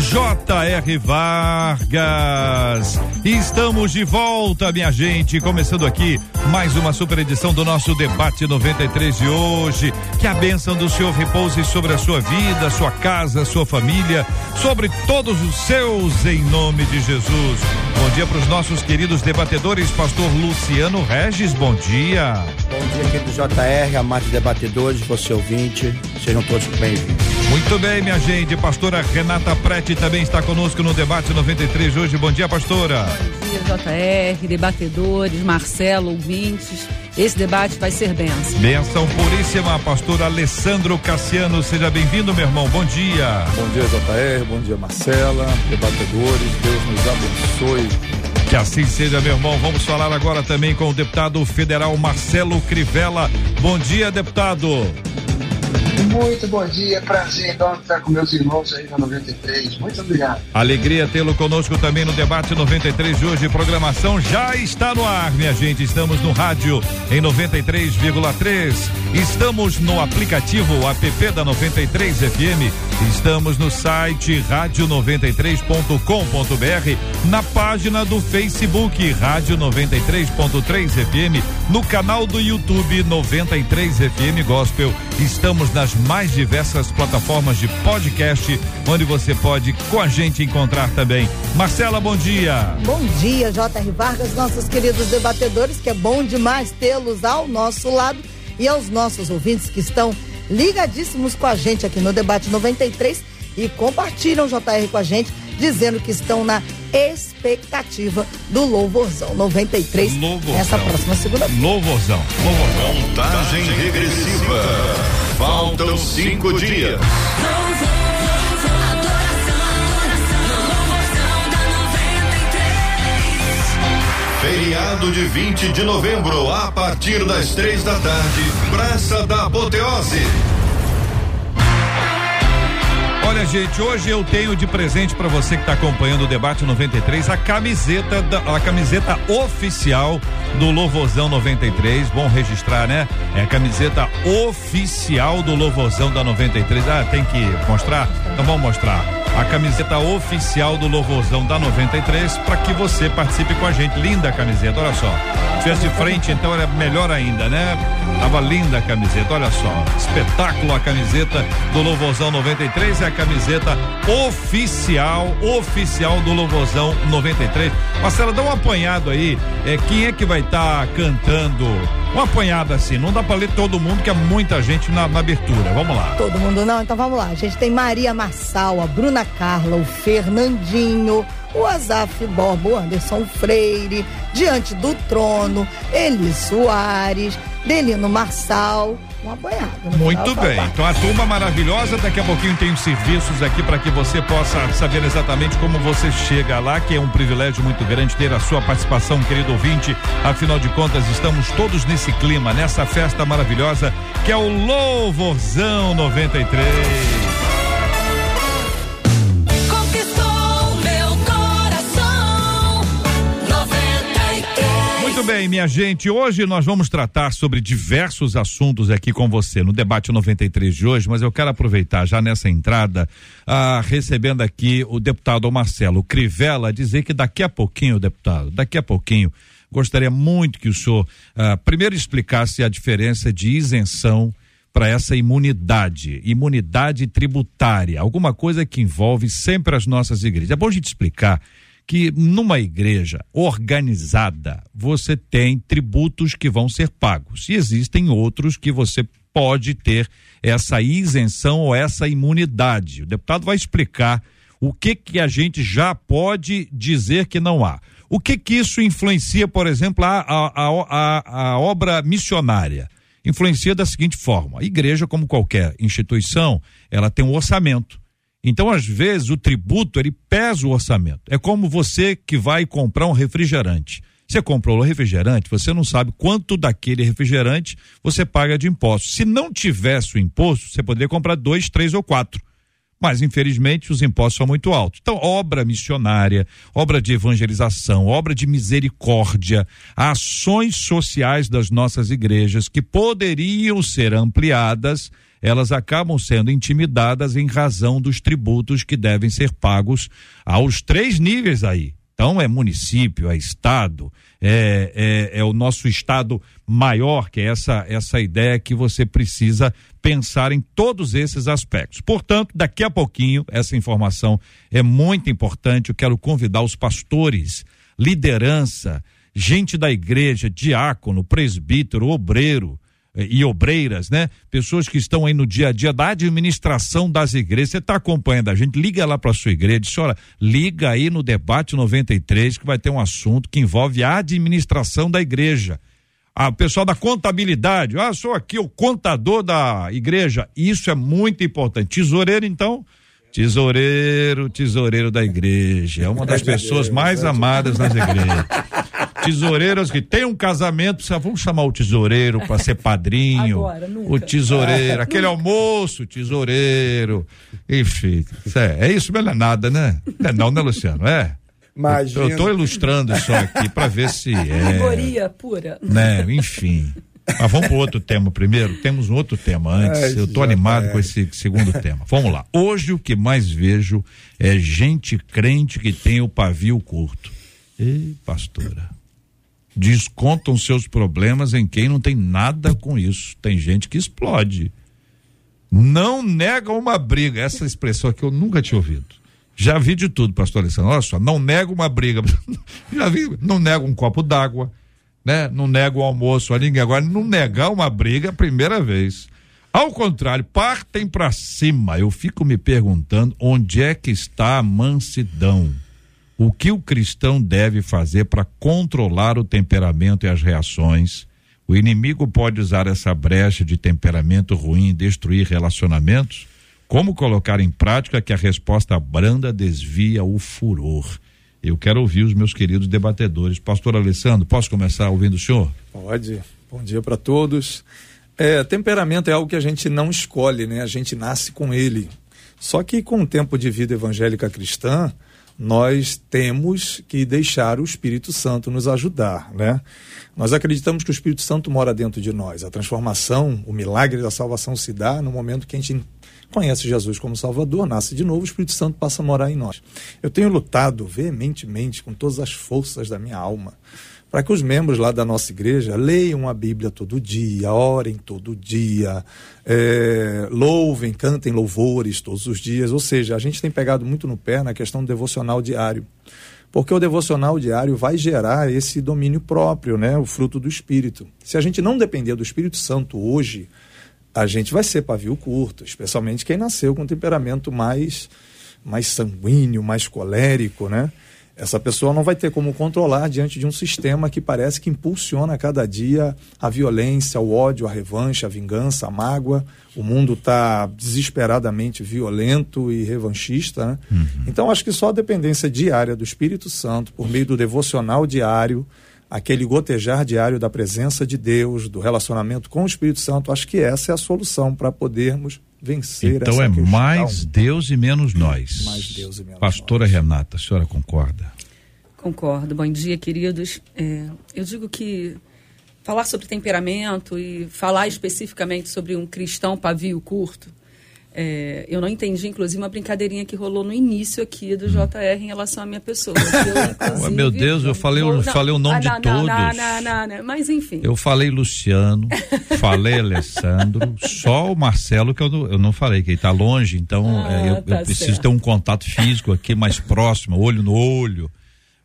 J.R. Vargas. Estamos de volta, minha gente. Começando aqui mais uma super edição do nosso debate 93 de hoje. Que a bênção do Senhor repouse sobre a sua vida, sua casa, sua família, sobre todos os seus, em nome de Jesus. Bom dia para os nossos queridos debatedores, Pastor Luciano Regis. Bom dia. Bom dia, querido JR, amados debatedores, você ouvinte. Sejam todos bem-vindos. Muito bem, minha gente. Pastora Renata Prete também está conosco no debate 93 de hoje. Bom dia, pastora. Bom dia, JR, debatedores, Marcelo, ouvintes. Esse debate vai ser benção. Benção puríssima, pastor Alessandro Cassiano. Seja bem-vindo, meu irmão. Bom dia. Bom dia, JR. Bom dia, Marcela. Debatedores, Deus nos abençoe. Que assim seja, meu irmão. Vamos falar agora também com o deputado federal Marcelo Crivella. Bom dia, deputado. Muito bom dia, prazer enorme estar com meus irmãos aí na 93. Muito obrigado. Alegria tê-lo conosco também no debate 93 de hoje. Programação já está no ar, minha gente. Estamos no rádio em 93,3. Estamos no aplicativo app da 93 FM. Estamos no site rádio93.com.br, na página do Facebook Rádio 93.3 FM, no canal do YouTube 93 FM Gospel. Estamos nas mais diversas plataformas de podcast, onde você pode com a gente encontrar também. Marcela, bom dia. Bom dia, J.R. Vargas, nossos queridos debatedores, que é bom demais tê-los ao nosso lado e aos nossos ouvintes que estão ligadíssimos com a gente aqui no Debate 93 e compartilham JR com a gente, dizendo que estão na expectativa do Louvorzão 93 Louvorzão. nessa próxima segunda-feira. Louvorzão. Louvorzão. Contagem regressiva. Faltam cinco dias. Feriado de 20 de novembro, a partir das três da tarde, Praça da Apoteose. Olha, gente, hoje eu tenho de presente para você que está acompanhando o debate 93 a camiseta da, a camiseta oficial do Louvozão 93. Bom registrar, né? É a camiseta oficial do Louvozão da 93. Ah, tem que mostrar? Então vamos mostrar. A camiseta oficial do Louvozão da 93 para que você participe com a gente. Linda a camiseta, olha só. Se tivesse de frente, então era melhor ainda, né? Tava linda a camiseta, olha só. Espetáculo a camiseta do Louvozão 93 é a camiseta oficial, oficial do Louvozão 93. Marcela, dá um apanhado aí. É, quem é que vai estar cantando? Um apanhado assim, não dá pra ler todo mundo, que é muita gente na, na abertura. Vamos lá. Todo mundo não? Então vamos lá. A gente tem Maria Marçal, a Bruna Carla, o Fernandinho, o Azaf Borba, o Anderson Freire, Diante do Trono, Eli Soares, Delino Marçal. Um no Muito bem. tá bom. Então a turma maravilhosa, daqui a pouquinho tem os serviços aqui para que você possa saber exatamente como você chega lá, que é um privilégio muito grande ter a sua participação, querido ouvinte. Afinal de contas, estamos todos nesse clima, nessa festa maravilhosa que é o Louvorzão 93. Bem, minha gente. Hoje nós vamos tratar sobre diversos assuntos aqui com você no debate 93 de hoje, mas eu quero aproveitar já nessa entrada, ah, recebendo aqui o deputado Marcelo Crivella, dizer que daqui a pouquinho, deputado, daqui a pouquinho, gostaria muito que o senhor ah, primeiro explicasse a diferença de isenção para essa imunidade, imunidade tributária, alguma coisa que envolve sempre as nossas igrejas. É bom a gente explicar que numa igreja organizada você tem tributos que vão ser pagos e existem outros que você pode ter essa isenção ou essa imunidade. O deputado vai explicar o que que a gente já pode dizer que não há. O que que isso influencia, por exemplo, a, a, a, a, a obra missionária? Influencia da seguinte forma: a igreja, como qualquer instituição, ela tem um orçamento. Então, às vezes, o tributo ele pesa o orçamento. É como você que vai comprar um refrigerante. Você comprou o refrigerante, você não sabe quanto daquele refrigerante você paga de imposto. Se não tivesse o imposto, você poderia comprar dois, três ou quatro. Mas, infelizmente, os impostos são muito altos. Então, obra missionária, obra de evangelização, obra de misericórdia, ações sociais das nossas igrejas que poderiam ser ampliadas, elas acabam sendo intimidadas em razão dos tributos que devem ser pagos aos três níveis aí. Então é município, é estado, é, é, é, o nosso estado maior, que é essa, essa ideia que você precisa pensar em todos esses aspectos. Portanto, daqui a pouquinho, essa informação é muito importante. Eu quero convidar os pastores, liderança, gente da igreja, diácono, presbítero, obreiro, e obreiras, né? Pessoas que estão aí no dia a dia da administração das igrejas. Você está acompanhando a gente? Liga lá para sua igreja, diz, olha, liga aí no debate 93 que vai ter um assunto que envolve a administração da igreja. A pessoal da contabilidade, ah, sou aqui o contador da igreja. Isso é muito importante. Tesoureiro, então, tesoureiro, tesoureiro da igreja. É uma das pessoas mais amadas nas igrejas tesoureiras que tem um casamento, vamos chamar o tesoureiro para ser padrinho. Agora, nunca. O tesoureiro, aquele almoço, tesoureiro. Enfim, é, é isso, mas não é nada, né? Não é não, né, Luciano? É. Imagina. Eu estou ilustrando isso aqui para ver se é. Alegoria pura. Né, enfim. Mas vamos para outro tema primeiro. Temos um outro tema antes. Ai, Eu estou animado vai. com esse segundo tema. Vamos lá. Hoje o que mais vejo é gente crente que tem o pavio curto. Ei, pastora. Descontam seus problemas em quem não tem nada com isso. Tem gente que explode. Não nega uma briga. Essa expressão aqui eu nunca tinha ouvido. Já vi de tudo, pastor Alessandro. Olha só, não nega uma briga. Já vi, não nega um copo d'água, né? Não nega o almoço a ninguém. Agora, não negar uma briga é a primeira vez. Ao contrário, partem para cima. Eu fico me perguntando onde é que está a mansidão. O que o cristão deve fazer para controlar o temperamento e as reações? O inimigo pode usar essa brecha de temperamento ruim e destruir relacionamentos? Como colocar em prática que a resposta branda desvia o furor? Eu quero ouvir os meus queridos debatedores. Pastor Alessandro, posso começar ouvindo o senhor? Pode. Bom dia para todos. É, temperamento é algo que a gente não escolhe, né? A gente nasce com ele. Só que com o tempo de vida evangélica cristã, nós temos que deixar o Espírito Santo nos ajudar, né? Nós acreditamos que o Espírito Santo mora dentro de nós. A transformação, o milagre da salvação se dá no momento que a gente conhece Jesus como Salvador, nasce de novo, o Espírito Santo passa a morar em nós. Eu tenho lutado veementemente com todas as forças da minha alma para que os membros lá da nossa igreja leiam a Bíblia todo dia, orem todo dia, é, louvem, cantem louvores todos os dias. Ou seja, a gente tem pegado muito no pé na questão do devocional diário. Porque o devocional diário vai gerar esse domínio próprio, né? o fruto do Espírito. Se a gente não depender do Espírito Santo hoje, a gente vai ser pavio curto, especialmente quem nasceu com um temperamento mais, mais sanguíneo, mais colérico, né? Essa pessoa não vai ter como controlar diante de um sistema que parece que impulsiona a cada dia a violência, o ódio, a revanche, a vingança, a mágoa. O mundo está desesperadamente violento e revanchista. Né? Então, acho que só a dependência diária do Espírito Santo, por meio do devocional diário, aquele gotejar diário da presença de Deus, do relacionamento com o Espírito Santo, acho que essa é a solução para podermos vencer Então essa é questão. mais Deus e menos nós. Mais Deus e menos Pastora nós. Renata, a senhora concorda? Concordo. Bom dia, queridos. É, eu digo que falar sobre temperamento e falar especificamente sobre um cristão pavio curto, é, eu não entendi, inclusive, uma brincadeirinha que rolou no início aqui do JR em relação à minha pessoa. Eu, inclusive, meu Deus, eu falei o- falei o nome de não, não, todos. Não, não, não, não, mas enfim. Eu falei Luciano, falei Alessandro, só o Marcelo que eu não, eu não falei, que ele tá longe, então Ah, é, eu, eu tá preciso certo. ter um contato físico aqui mais próximo, olho no olho.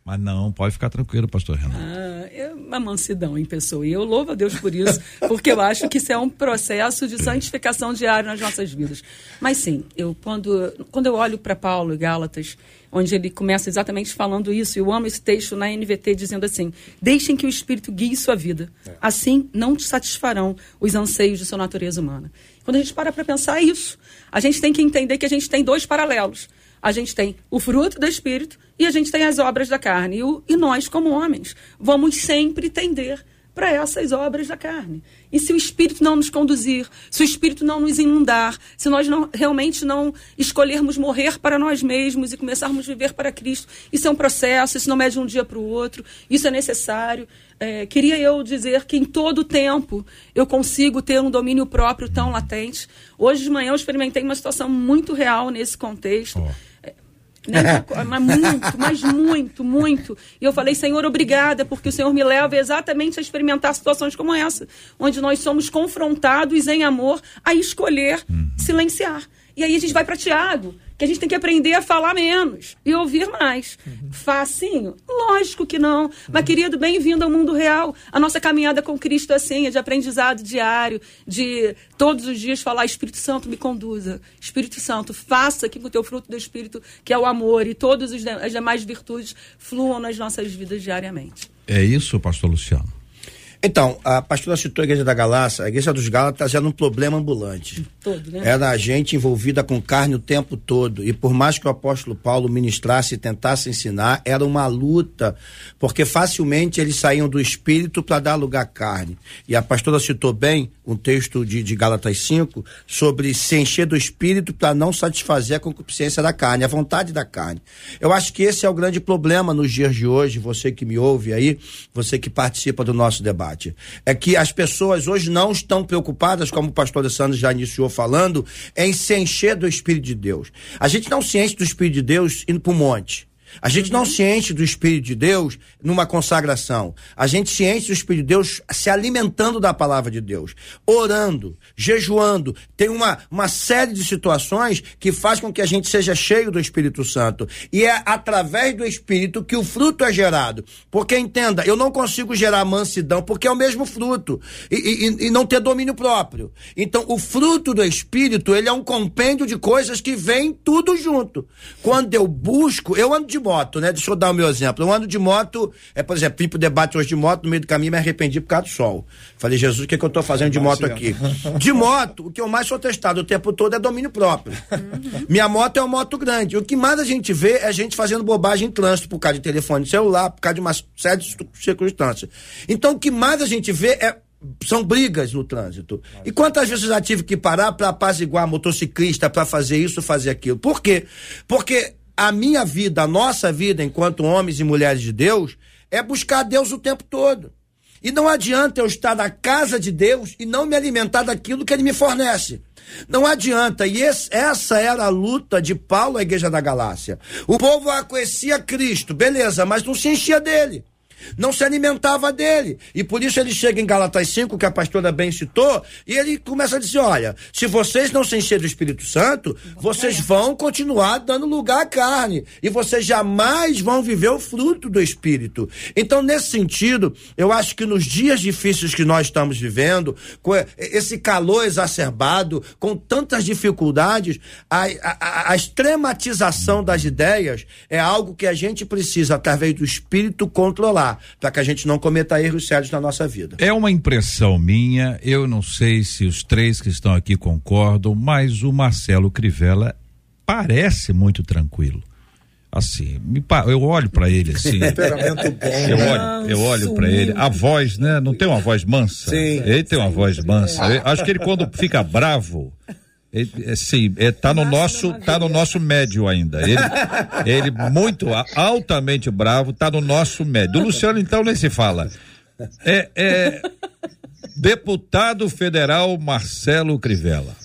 Mas não, pode ficar tranquilo, pastor Renato. Ah, é uma mansidão em pessoa. E eu louvo a Deus por isso, porque eu acho que isso é um processo de santificação diário nas nossas vidas. Mas sim, eu quando, quando eu olho para Paulo e Gálatas, onde ele começa exatamente falando isso, eu amo esse texto na NVT dizendo assim: deixem que o Espírito guie sua vida. Assim não te satisfarão os anseios de sua natureza humana. Quando a gente para para pensar, é isso. A gente tem que entender que a gente tem dois paralelos. A gente tem o fruto do Espírito e a gente tem as obras da carne. E, o- e nós, como homens, vamos sempre tender para essas obras da carne. E se o Espírito não nos conduzir, se o Espírito não nos inundar, se nós não, realmente não escolhermos morrer para nós mesmos e começarmos a viver para Cristo, isso é um processo, isso não é de um dia para o outro, isso é necessário. É, queria eu dizer que em todo tempo eu consigo ter um domínio próprio tão latente. Hoje de manhã eu experimentei uma situação muito real nesse contexto. Né? Mas muito, mas muito, muito. E eu falei, Senhor, obrigada, porque o Senhor me leva exatamente a experimentar situações como essa, onde nós somos confrontados em amor a escolher silenciar. E aí a gente vai para Tiago, que a gente tem que aprender a falar menos e ouvir mais. Facinho? Lógico que não. Mas, querido, bem-vindo ao mundo real. A nossa caminhada com Cristo é assim, é de aprendizado diário, de todos os dias falar, Espírito Santo, me conduza. Espírito Santo, faça que com o teu fruto do Espírito, que é o amor, e todas as demais virtudes fluam nas nossas vidas diariamente. É isso, pastor Luciano? Então, a pastora citou a Igreja da Galácia. A Igreja dos Gálatas era um problema ambulante. Todo, né? Era a gente envolvida com carne o tempo todo. E por mais que o apóstolo Paulo ministrasse e tentasse ensinar, era uma luta, porque facilmente eles saíam do espírito para dar lugar à carne. E a pastora citou bem um texto de, de Gálatas 5 sobre se encher do espírito para não satisfazer a concupiscência da carne, a vontade da carne. Eu acho que esse é o grande problema nos dias de hoje, você que me ouve aí, você que participa do nosso debate. É que as pessoas hoje não estão preocupadas, como o pastor Sandro já iniciou falando, em se encher do Espírito de Deus. A gente não se enche do Espírito de Deus indo para o monte. A gente não se enche do Espírito de Deus numa consagração. A gente se enche do Espírito de Deus se alimentando da palavra de Deus, orando, jejuando. Tem uma, uma série de situações que faz com que a gente seja cheio do Espírito Santo. E é através do Espírito que o fruto é gerado. Porque entenda, eu não consigo gerar mansidão porque é o mesmo fruto e, e- e não ter domínio próprio. Então, o fruto do Espírito, ele é um compêndio de coisas que vem tudo junto. Quando eu busco, eu ando de moto, né? Deixa eu dar o meu exemplo. Eu ando de moto, é, por exemplo, vim pro debate hoje de moto, no meio do caminho me arrependi por causa do sol. Falei, Jesus, o que, que eu tô fazendo de moto aqui? De moto, o que eu mais sou testado o tempo todo é domínio próprio. Minha moto é uma moto grande. O que mais a gente vê é gente fazendo bobagem em trânsito por causa de telefone celular, por causa de uma série de circunstâncias. Então, o que mais a gente vê é são brigas no trânsito. E quantas vezes eu já tive que parar para apaziguar motociclista, para fazer isso, fazer aquilo? Por quê? Porque a minha vida, a nossa vida, enquanto homens e mulheres de Deus, é buscar Deus o tempo todo. E não adianta eu estar na casa de Deus e não me alimentar daquilo que Ele me fornece. Não adianta. E esse- essa era a luta de Paulo à igreja da Galácia. O povo conhecia Cristo, beleza, mas não se enchia dele. Não se alimentava dele. E por isso ele chega em Galatas 5, que a pastora bem citou, e ele começa a dizer: olha, se vocês não se encherem do Espírito Santo, vocês vão continuar dando lugar à carne. E vocês jamais vão viver o fruto do Espírito. Então, nesse sentido, eu acho que nos dias difíceis que nós estamos vivendo, com esse calor exacerbado, com tantas dificuldades, a- a- a extrematização das ideias é algo que a gente precisa, através do Espírito, controlar, para que a gente não cometa erros sérios na nossa vida. É uma impressão minha, eu não sei se os três que estão aqui concordam, mas o Marcelo Crivella parece muito tranquilo. Assim, eu olho pra ele assim. Temperamento bom. Eu olho, eu olho para ele. A voz, né? Não tem uma voz mansa. Sim. Ele tem uma voz mansa. Eu acho que ele quando fica bravo, ele, é, sim, é, tá no nosso, tá no nosso médio ainda. Ele, ele muito altamente bravo, tá no nosso médio. Do Luciano então nem se fala. É, é deputado federal Marcelo Crivella.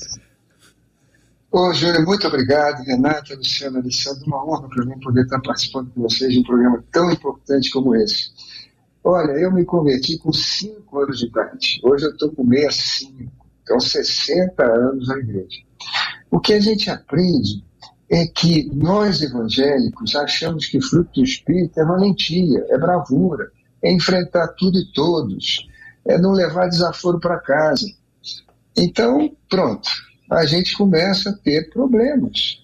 Ô, Júnior, muito obrigado. Renata, Luciana, Alessandro, uma honra para mim poder estar participando com vocês de um programa tão importante como esse. Olha, eu me converti com 5 anos de idade. Hoje eu estou com 65. Então, 60 anos na igreja. O que a gente aprende é que nós evangélicos achamos que fruto do Espírito é valentia, é bravura, é enfrentar tudo e todos, é não levar desaforo para casa. Então, pronto, a gente começa a ter problemas.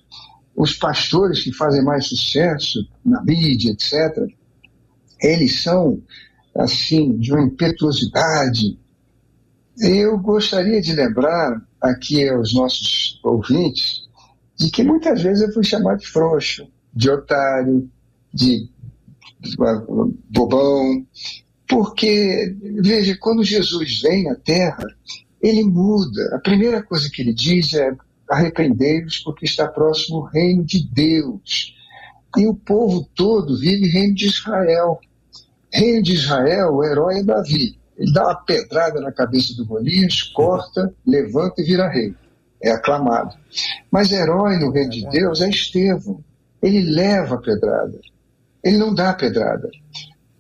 Os pastores que fazem mais sucesso na mídia, etc., eles são, assim, de uma impetuosidade. Eu gostaria de lembrar aqui aos nossos ouvintes de que muitas vezes eu fui chamado de frouxo, de otário, de uh, bobão, porque, veja, quando Jesus vem à Terra, ele muda. A primeira coisa que ele diz é: arrependei-vos, porque está próximo o reino de Deus. E o povo todo vive reino de Israel. Reino de Israel, o herói é Davi. Ele dá uma pedrada na cabeça do Golias, corta, levanta e vira rei. É aclamado. Mas herói no reino de Deus é Estevão. Ele leva a pedrada. Ele não dá a pedrada.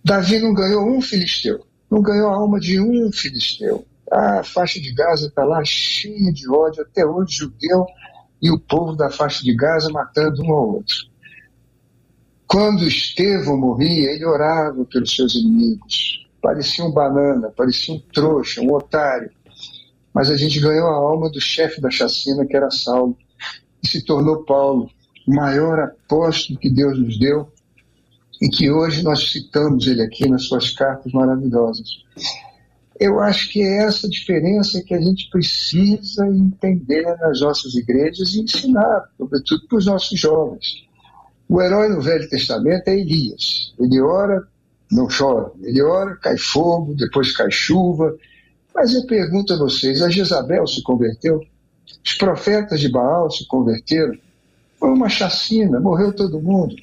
Davi não ganhou um filisteu. Não ganhou a alma de um filisteu. A faixa de Gaza está lá cheia de ódio, até hoje judeu e o povo da faixa de Gaza matando um ao outro. Quando Estevão morria, ele orava pelos seus inimigos. Parecia um banana, parecia um trouxa, um otário. Mas a gente ganhou a alma do chefe da chacina, que era Saulo, e se tornou Paulo, o maior apóstolo que Deus nos deu, e que hoje nós citamos ele aqui nas suas cartas maravilhosas. Eu acho que é essa diferença que a gente precisa entender nas nossas igrejas e ensinar, sobretudo para os nossos jovens. O herói no Velho Testamento é Elias. Ele ora, não chora. Ele ora, cai fogo, depois cai chuva. Mas eu pergunto a vocês: a Jezabel se converteu? Os profetas de Baal se converteram? Foi uma chacina, morreu todo mundo.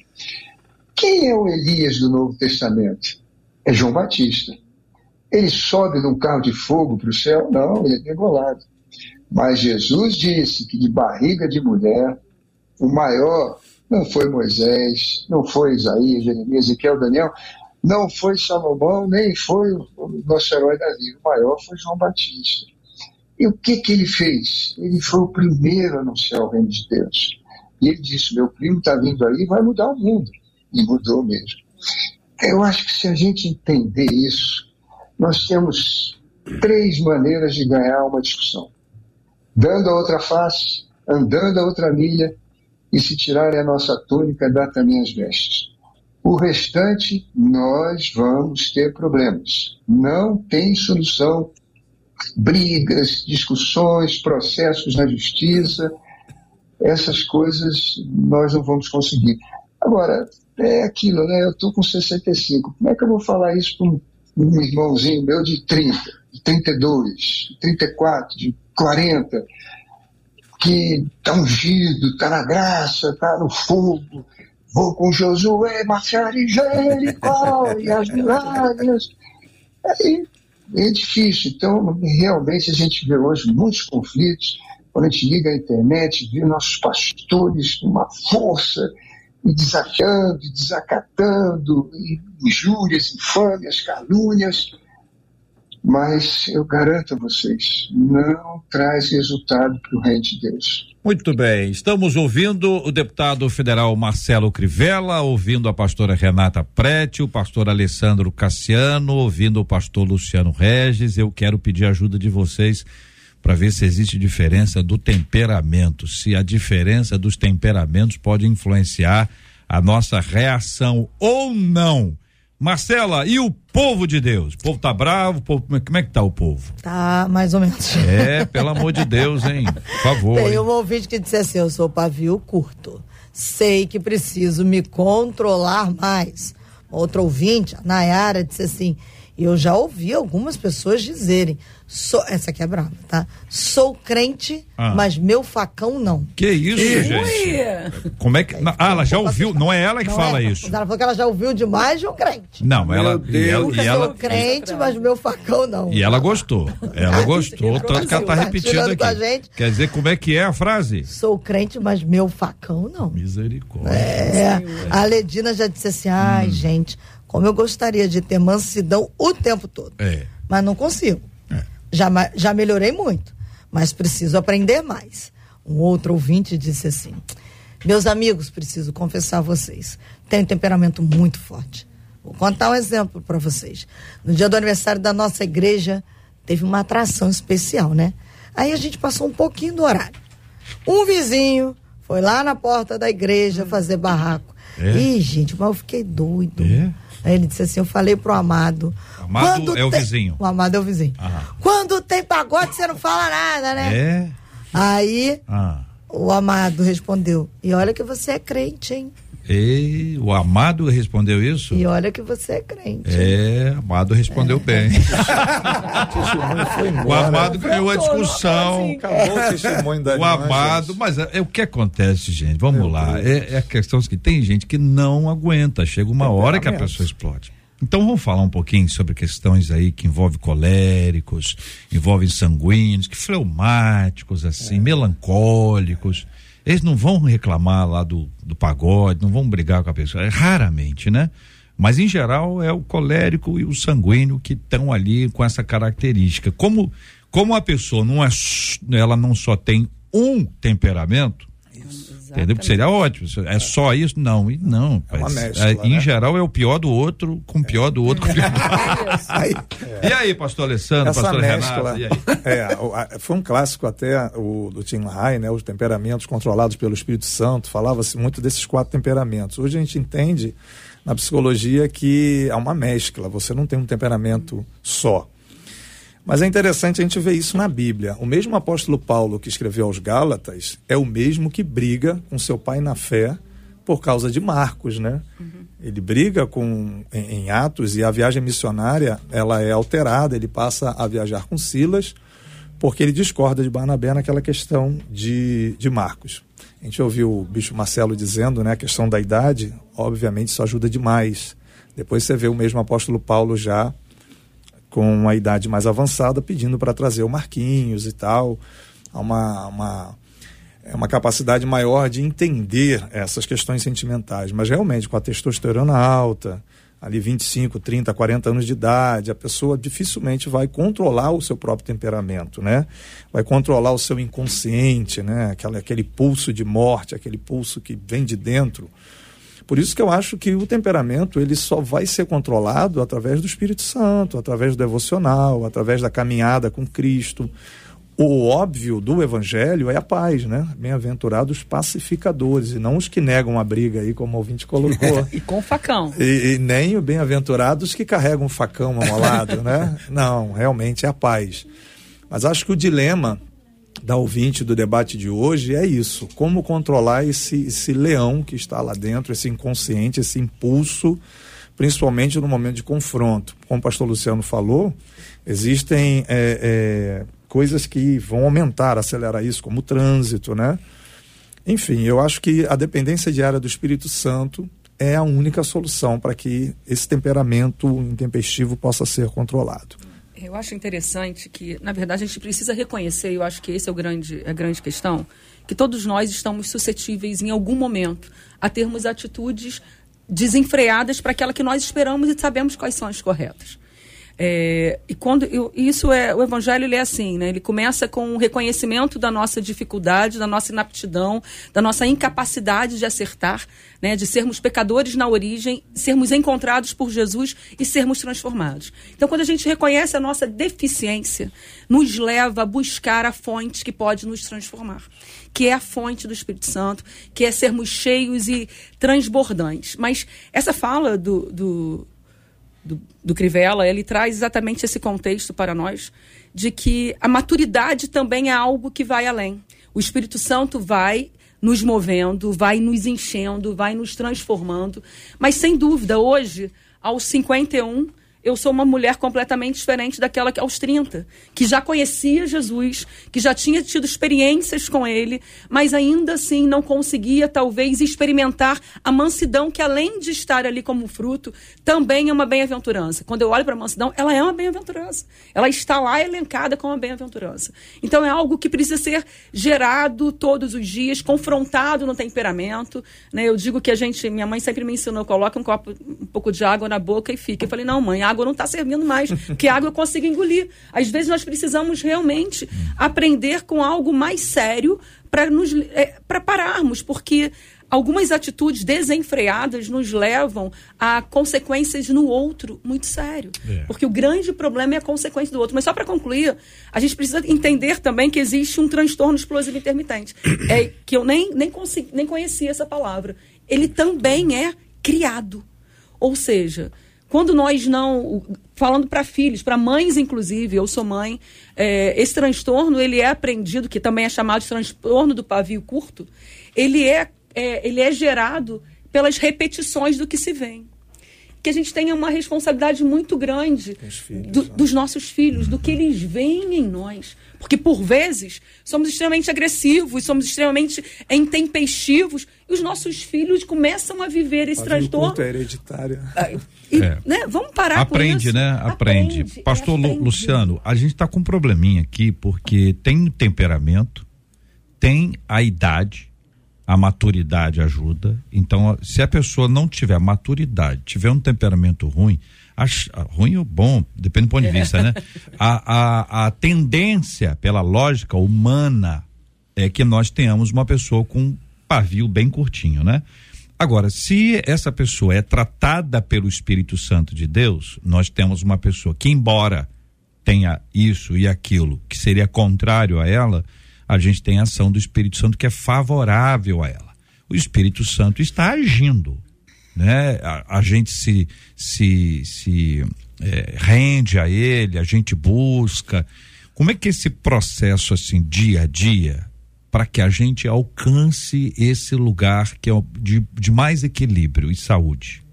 Quem é o Elias do Novo Testamento? É João Batista. Ele sobe num carro de fogo para o céu? Não, ele é degolado. Mas Jesus disse que de barriga de mulher, o maior não foi Moisés, não foi Isaías, Jeremias, Ezequiel, Daniel, não foi Salomão, nem foi o nosso herói Davi. O maior foi João Batista. E o que, que ele fez? Ele foi o primeiro a anunciar o reino de Deus. E ele disse: Meu primo está vindo aí, vai mudar o mundo. E mudou mesmo. Eu acho que se a gente entender isso, nós temos três maneiras de ganhar uma discussão: dando a outra face, andando a outra milha e se tirarem a nossa túnica, dá também as vestes. O restante, nós vamos ter problemas. Não tem solução. Brigas, discussões, processos na justiça, essas coisas nós não vamos conseguir. Agora, é aquilo, né? Eu estou com 65. Como é que eu vou falar isso para um, irmãozinho meu de 30, de 32, de 34, de 40? que está ungido, está na graça, está no fogo. Vou com Josué marchar em Jericó e as muralhas. Aí é difícil. Então, realmente, a gente vê hoje muitos conflitos. Quando a gente liga a internet, vê nossos pastores com uma força e desafiando, desacatando, injúrias, infâmias, calúnias mas eu garanto a vocês, não traz resultado para o reino de Deus. Muito bem, estamos ouvindo o deputado federal Marcelo Crivella, ouvindo a pastora Renata Prete, o pastor Alessandro Cassiano, ouvindo o pastor Luciano Regis. Eu quero pedir ajuda de vocês para ver se existe diferença do temperamento, se a diferença dos temperamentos pode influenciar a nossa reação ou não Marcela, e o povo de Deus? O povo tá bravo? Povo, como é que tá o povo? Tá, mais ou menos. É, pelo amor de Deus, hein? Por favor. Tem hein? um ouvinte que disse assim: eu sou pavio curto. Sei que preciso me controlar mais. Outro ouvinte, a Nayara, disse assim: eu já ouvi algumas pessoas dizerem, sou, essa aqui é brava, tá? Sou crente, Ah. mas meu facão não. Que isso, gente? Como é que. na- ah, ela já ouviu, não é ela que Não fala é? isso. Ela falou que ela já ouviu demais de um crente. Não, ela, e ela, Eu e ela, sou crente, mas meu facão não. e ela gostou. Ela gostou, tanto que ela tá Tá repetindo tirando com a aqui. gente. Quer dizer, como é que é a frase? Sou crente, mas meu facão não. Misericórdia. É, a Ledina já disse assim: ai, Hum. gente, como eu gostaria de ter mansidão o tempo todo. É. Mas não consigo. Já, ma- já melhorei muito, mas preciso aprender mais. Um outro ouvinte disse assim: Meus amigos, preciso confessar a vocês, tenho um temperamento muito forte. Vou contar um exemplo para vocês. No dia do aniversário da nossa igreja, teve uma atração especial, né? Aí a gente passou um pouquinho do horário. Um vizinho foi lá na porta da igreja fazer barraco. É? Ih, gente, mas eu fiquei doido. É? Aí ele disse assim: Eu falei pro amado. Amado quando é o tem- vizinho. O amado é o vizinho. Aham. Quando tem pagode, você não fala nada, né? É. Aí Ah. o amado respondeu: E olha que você é crente, hein? E o amado respondeu isso? E olha que você é crente. É, amado respondeu bem. testemunho foi O embora. amado ganhou a discussão. assim. Acabou o testemunho da O amado, mas é, é o que acontece, gente. Vamos Meu lá. É, é a questão que tem gente que não aguenta. Chega uma hora que a pessoa explode. Então vamos falar um pouquinho sobre questões aí que envolvem coléricos, envolvem sanguíneos, que fleumáticos, assim, melancólicos. Eles não vão reclamar lá do, do pagode, não vão brigar com a pessoa. É raramente, né? Mas em geral é o colérico e o sanguíneo que estão ali com essa característica. Como como a pessoa não é ela não só tem um temperamento, entendeu? Porque seria ótimo. se É só isso? Não, e não. É mas, mescla, é, Em né? geral é o pior do outro com o pior do outro. com o pior do outro. Aí, E aí, pastor Alessandro, essa pastor mescla Renato, é, foi um clássico até o do Tim LaHaye, né, os temperamentos controlados pelo Espírito Santo, falava-se muito desses quatro temperamentos. Hoje a gente entende na psicologia que é uma mescla, você não tem um temperamento só. Mas é interessante a gente ver isso na Bíblia. O mesmo apóstolo Paulo que escreveu aos Gálatas é o mesmo que briga com seu pai na fé por causa de Marcos, né? Ele briga com em, em Atos e a viagem missionária ela é alterada. Ele passa a viajar com Silas porque ele discorda de Barnabé naquela questão de, de Marcos. A gente ouviu o bicho Marcelo dizendo, né, a questão da idade, obviamente isso ajuda demais. Depois você vê o mesmo apóstolo Paulo já com uma idade mais avançada pedindo para trazer o Marquinhos e tal. Uma, uma, é uma capacidade maior de entender essas questões sentimentais. Mas realmente, com a testosterona alta, ali 25, 30, 40 anos de idade, a pessoa dificilmente vai controlar o seu próprio temperamento, né? Vai controlar o seu inconsciente, né? Aquela, aquele pulso de morte, aquele pulso que vem de dentro. Por isso que eu acho que o temperamento ele só vai ser controlado através do Espírito Santo, através do devocional, através da caminhada com Cristo. O óbvio do Evangelho é a paz, né? Bem-aventurados pacificadores, e não os que negam a briga aí, como o ouvinte colocou. E com facão. E, e nem o bem-aventurados que carregam um facão amolado, né? Não, realmente é a paz. Mas acho que o dilema da ouvinte do debate de hoje é isso: como controlar esse, esse leão que está lá dentro, esse inconsciente, esse impulso, principalmente no momento de confronto. Como o pastor Luciano falou, existem é, é, coisas que vão aumentar, acelerar isso, como o trânsito, né? Enfim, eu acho que a dependência diária do Espírito Santo é a única solução para que esse temperamento intempestivo possa ser controlado. Eu acho interessante que, na verdade, a gente precisa reconhecer, e eu acho que esse é o grande, a grande questão, que todos nós estamos suscetíveis em algum momento a termos atitudes desenfreadas para aquela que nós esperamos e sabemos quais são as corretas. É, e quando eu- isso é o evangelho ele é assim, né? Ele começa com o reconhecimento da nossa dificuldade, da nossa inaptidão, da nossa incapacidade de acertar, né? De sermos pecadores na origem, sermos encontrados por Jesus e sermos transformados. Então, quando a gente reconhece a nossa deficiência, nos leva a buscar a fonte que pode nos transformar, que é a fonte do Espírito Santo, que é sermos cheios e transbordantes. Mas essa fala do, do do, do Crivella, ele traz exatamente esse contexto para nós de que a maturidade também é algo que vai além. O Espírito Santo vai nos movendo, vai nos enchendo, vai nos transformando. Mas sem dúvida, hoje, aos 51, eu sou uma mulher completamente diferente daquela que aos 30, que já conhecia Jesus, que já tinha tido experiências com ele, mas ainda assim não conseguia talvez experimentar a mansidão que além de estar ali como fruto, também é uma bem-aventurança. Quando eu olho para a mansidão, ela é uma bem-aventurança. Ela está lá elencada como uma bem-aventurança. Então é algo que precisa ser gerado todos os dias, confrontado no temperamento, né? Eu digo que a gente, minha mãe sempre me ensinou, coloca um copo, um pouco de água na boca e fica. Eu falei, não, mãe, a água não está servindo mais, porque a água eu consigo engolir. Às vezes nós precisamos realmente aprender com algo mais sério para nos é, para pararmos, porque algumas atitudes desenfreadas nos levam a consequências no outro muito sério. É. Porque o grande problema é a consequência do outro. Mas só para concluir, a gente precisa entender também que existe um transtorno explosivo intermitente. É que eu nem, nem, consegui, nem conhecia essa palavra. Ele também é criado. Ou seja, quando nós não. falando para filhos, para mães inclusive, eu sou mãe, é, esse transtorno ele é aprendido, que também é chamado de transtorno do pavio curto, ele é, é, ele é gerado pelas repetições do que se vem. Que a gente tenha uma responsabilidade muito grande filhos, do- né? dos nossos filhos, do que eles veem em nós. Porque, por vezes, somos extremamente agressivos, somos extremamente intempestivos, e os nossos filhos começam a viver esse Pavio transtorno. é hereditário. E, É. né, vamos parar Aprende, com isso. né? Aprende. Aprende, Pastor aprende. Luciano, a gente está com um probleminha aqui porque tem o temperamento, tem a idade, a maturidade ajuda. Então, se a pessoa não tiver maturidade, tiver um temperamento ruim, ach- ruim ou bom, depende do ponto de vista, né? A, a, a tendência, pela lógica humana, é que nós tenhamos uma pessoa com um pavio bem curtinho, né? Agora, se essa pessoa é tratada pelo Espírito Santo de Deus, nós temos uma pessoa que, embora tenha isso e aquilo que seria contrário a ela, a gente tem a ação do Espírito Santo que é favorável a ela. O Espírito Santo está agindo, né? A, a gente se se, se eh, rende a ele, a gente busca. Como é que esse processo assim dia a dia para que a gente alcance esse lugar que é de, de mais equilíbrio e saúde?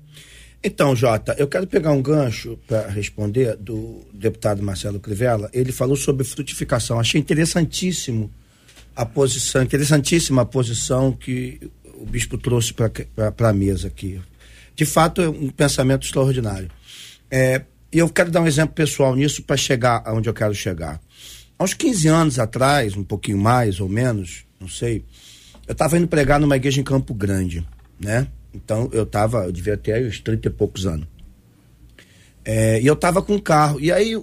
Então, Jota, eu quero pegar um gancho para responder do deputado Marcelo Crivella. Ele falou sobre frutificação. Achei interessantíssimo a posição, interessantíssima a posição que o bispo trouxe para a mesa aqui. De fato, é um pensamento extraordinário. É, e eu quero dar um exemplo pessoal nisso para chegar aonde eu quero chegar. Há uns 15 anos atrás, um pouquinho mais ou menos, não sei, eu estava indo pregar numa igreja em Campo Grande, né? Então eu tava, eu devia ter uns 30 e poucos anos. É, e eu tava com um carro. E aí um-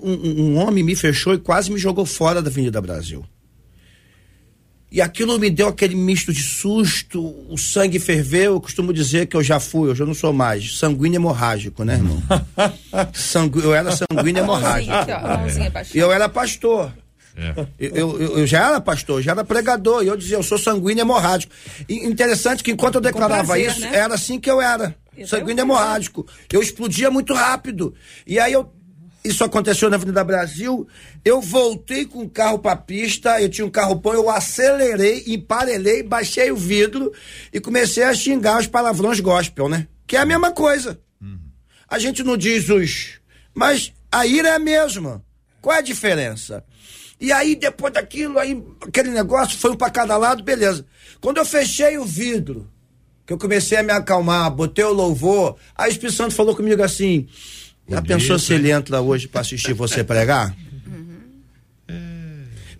um homem me fechou e quase me jogou fora da Avenida Brasil. E aquilo me deu aquele misto de susto, o sangue ferveu. Eu costumo dizer que eu já fui, hoje eu não sou mais. Sanguíneo hemorrágico, né, irmão? Sangu... Eu era sanguíneo hemorrágico. E eu era pastor. Eu, eu, eu já era pastor, já era pregador, e eu dizia, eu sou sanguíneo hemorrágico. E interessante que enquanto eu declarava prazer, isso, né? era assim que eu era. Sanguíneo hemorrágico. Eu explodia muito rápido. E aí eu. Isso aconteceu na Avenida Brasil. Eu voltei com o carro pra pista, eu tinha um carro pão, eu acelerei, emparelhei, baixei o vidro e comecei a xingar os palavrões gospel, né? Que é a mesma coisa. A gente não diz os. Mas a ira é a mesma. Qual é a diferença? E aí, depois daquilo, aí, aquele negócio foi um pra cada lado, beleza. Quando eu fechei o vidro, que eu comecei a me acalmar, botei o louvor, aí o Espírito Santo falou comigo assim: já pensou se ele entra hoje pra assistir você pregar?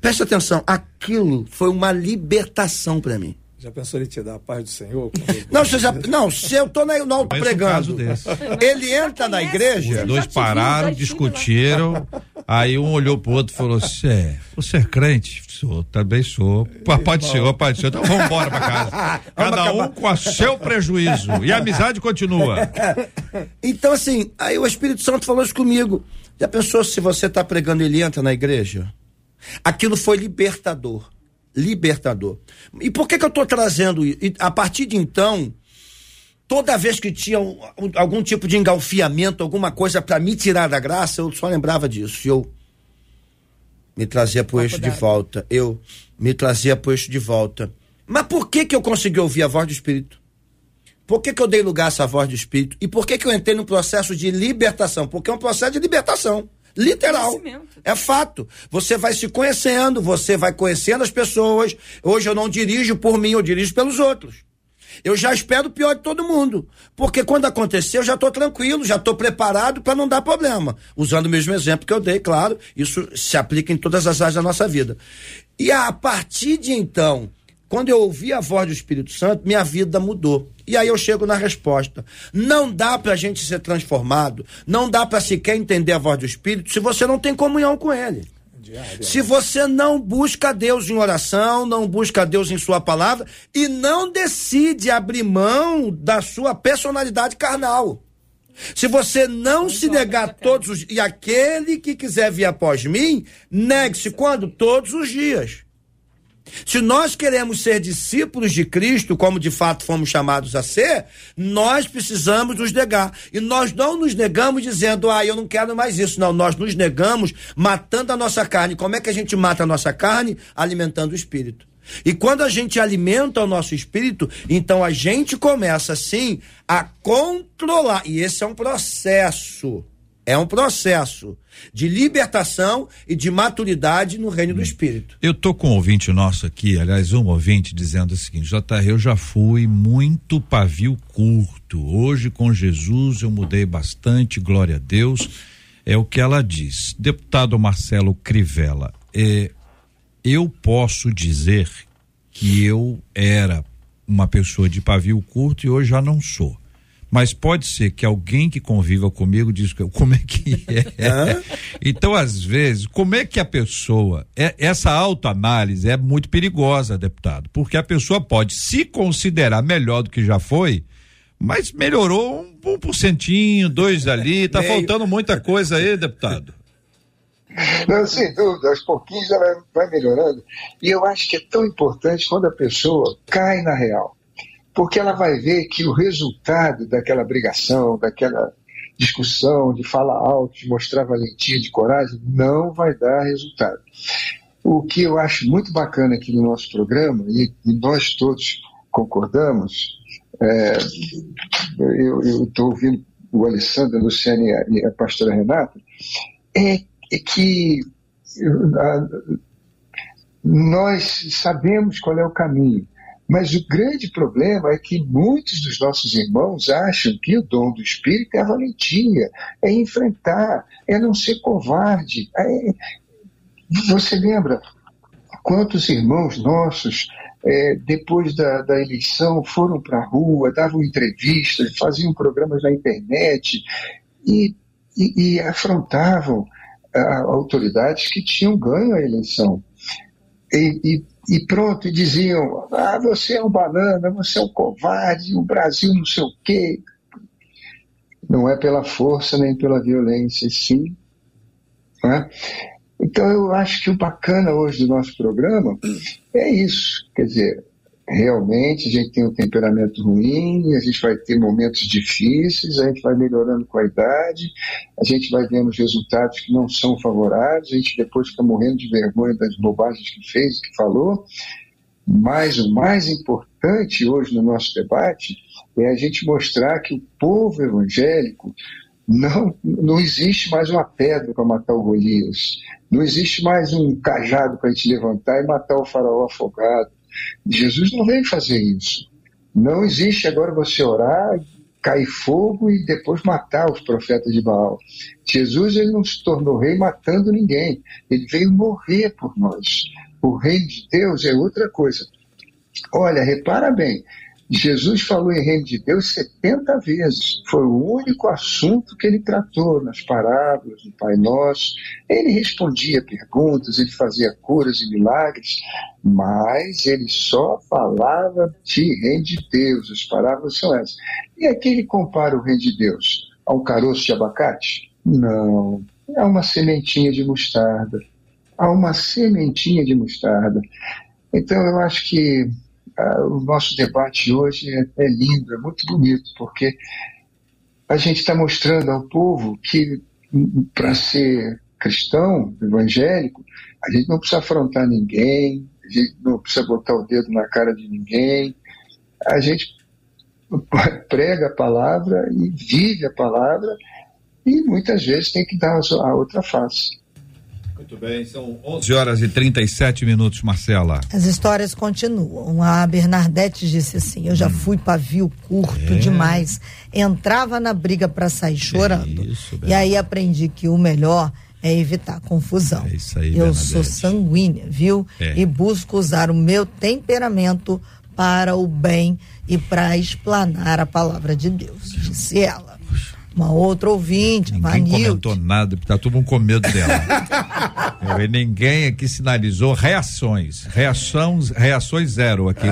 Presta atenção, aquilo foi uma libertação pra mim. Já pensou ele te dar a paz do Senhor? Não, você já, não, se eu tô na, um pregando, desse. ele entra na igreja. Os dois pararam, discutiram. Aí um olhou pro outro e falou: Você é, você é crente? Sou, também sou. Papai do Senhor, pai do Senhor. Então vamos embora pra casa. Cada um com o seu prejuízo. E a amizade continua. Então, assim, aí o Espírito Santo falou isso comigo. Já pensou se você tá pregando e ele entra na igreja? Aquilo foi libertador. Libertador. E por que que eu tô trazendo isso? E a partir de então, toda vez que tinha um- um- algum tipo de engalfiamento, alguma coisa para me tirar da graça, eu só lembrava disso. E Eu me trazia pro eixo de volta. Eu me trazia pro eixo de volta. Mas por que que eu consegui ouvir a voz do Espírito? Por que, que eu dei lugar a essa voz do Espírito? E por que, que eu entrei num processo de libertação? Porque é um processo de libertação. Literal. É fato. Você vai se conhecendo, você vai conhecendo as pessoas. Hoje eu não dirijo por mim, eu dirijo pelos outros. Eu já espero o pior de todo mundo. Porque quando acontecer, eu já estou tranquilo, já estou preparado para não dar problema. Usando o mesmo exemplo que eu dei, claro, isso se aplica em todas as áreas da nossa vida. E a partir de então, quando eu ouvi a voz do Espírito Santo, minha vida mudou. E aí eu chego na resposta. Não dá pra gente ser transformado, não dá pra sequer entender a voz do Espírito se você não tem comunhão com ele. Se você não busca Deus em oração, não busca Deus em sua palavra e não decide abrir mão da sua personalidade carnal. Se você não se negar todos os e aquele que quiser vir após mim, negue-se quando todos os dias. Se nós queremos ser discípulos de Cristo, como de fato fomos chamados a ser, nós precisamos nos negar. E nós não nos negamos dizendo, ah, eu não quero mais isso. Não, nós nos negamos matando a nossa carne. Como é que a gente mata a nossa carne? Alimentando o espírito. E quando a gente alimenta o nosso espírito, então a gente começa assim a controlar. E esse é um processo. É um processo de libertação e de maturidade no reino do espírito. Eu tô com um ouvinte nosso aqui, aliás, um ouvinte dizendo o seguinte: JR, eu já fui muito pavio curto. Hoje com Jesus eu mudei bastante, glória a Deus. É o que ela diz. Deputado Marcelo Crivella, é, eu posso dizer que eu era uma pessoa de pavio curto e hoje já não sou. Mas pode ser que alguém que conviva comigo diz que eu- como é que é. então, às vezes, como é que a pessoa. é- essa autoanálise é muito perigosa, deputado, porque a pessoa pode se considerar melhor do que já foi, mas melhorou um, um porcentinho, dois ali, tá Meio. faltando muita coisa aí, deputado. Não, sem dúvida, aos pouquinhos ela vai melhorando. E eu acho que é tão importante quando a pessoa cai na real. Porque ela vai ver que o resultado daquela brigação, daquela discussão, de falar alto, de mostrar valentia, de coragem, não vai dar resultado. O que eu acho muito bacana aqui no nosso programa, e, nós todos concordamos, é, eu estou ouvindo o Alessandro, a Luciane e a, e a pastora Renata, é, é que a- nós sabemos qual é o caminho, mas o grande problema é que muitos dos nossos irmãos acham que o dom do Espírito é a valentia, é enfrentar, é não ser covarde. É- Você lembra quantos irmãos nossos, eh, depois da, da eleição, foram para a rua, davam entrevistas, faziam programas na internet e, e- e afrontavam ah, autoridades que tinham ganho a eleição. E, e- e pronto, e diziam: ah, você é um banana, você é um covarde, o Brasil não sei o quê. Não é pela força nem pela violência, sim. né? Então eu acho que o bacana hoje do nosso programa é isso. Quer dizer, realmente a gente tem um temperamento ruim, a gente vai ter momentos difíceis, a gente vai melhorando com a idade, a gente vai vendo os resultados que não são favoráveis, a gente depois fica morrendo de vergonha das bobagens que fez, que falou. Mas o mais importante hoje no nosso debate é a gente mostrar que o povo evangélico não, não existe mais uma pedra para matar o Golias, não existe mais um cajado para a gente levantar e matar o faraó afogado. Jesus não veio fazer isso. Não existe agora você orar, cair fogo e depois matar os profetas de Baal. Jesus ele não se tornou rei matando ninguém. Ele veio morrer por nós. O reino de Deus é outra coisa. Olha, repara bem. Jesus falou em reino de Deus 70 vezes. Foi o único assunto que ele tratou nas parábolas do Pai Nosso. Ele respondia perguntas, ele fazia curas e milagres, mas ele só falava de reino de Deus. As parábolas são essas. E aqui ele compara o reino de Deus a um caroço de abacate? Não. É uma sementinha de mostarda. Há uma sementinha de mostarda. Então eu acho que o nosso debate hoje é, é lindo, é muito bonito, porque a gente está mostrando ao povo que para ser cristão, evangélico, a gente não precisa afrontar ninguém, a gente não precisa botar o dedo na cara de ninguém, a gente prega a palavra e vive a palavra e muitas vezes tem que dar a outra face. Muito bem, são 11 horas e 37 minutos, Marcela. As histórias continuam. A Bernadette disse assim: Eu já fui pavio curto demais. Entrava na briga para sair chorando. isso, e aí aprendi que o melhor é evitar confusão. É isso aí, Eu Bernadette. sou sanguínea, viu? É. E busco usar o meu temperamento para o bem e para explanar a palavra de Deus, disse ela. Uma outra ouvinte, Ninguém Vanilde. comentou nada, porque tá todo mundo com medo dela. Eu, e ninguém aqui sinalizou reações. Reação, reações zero aqui.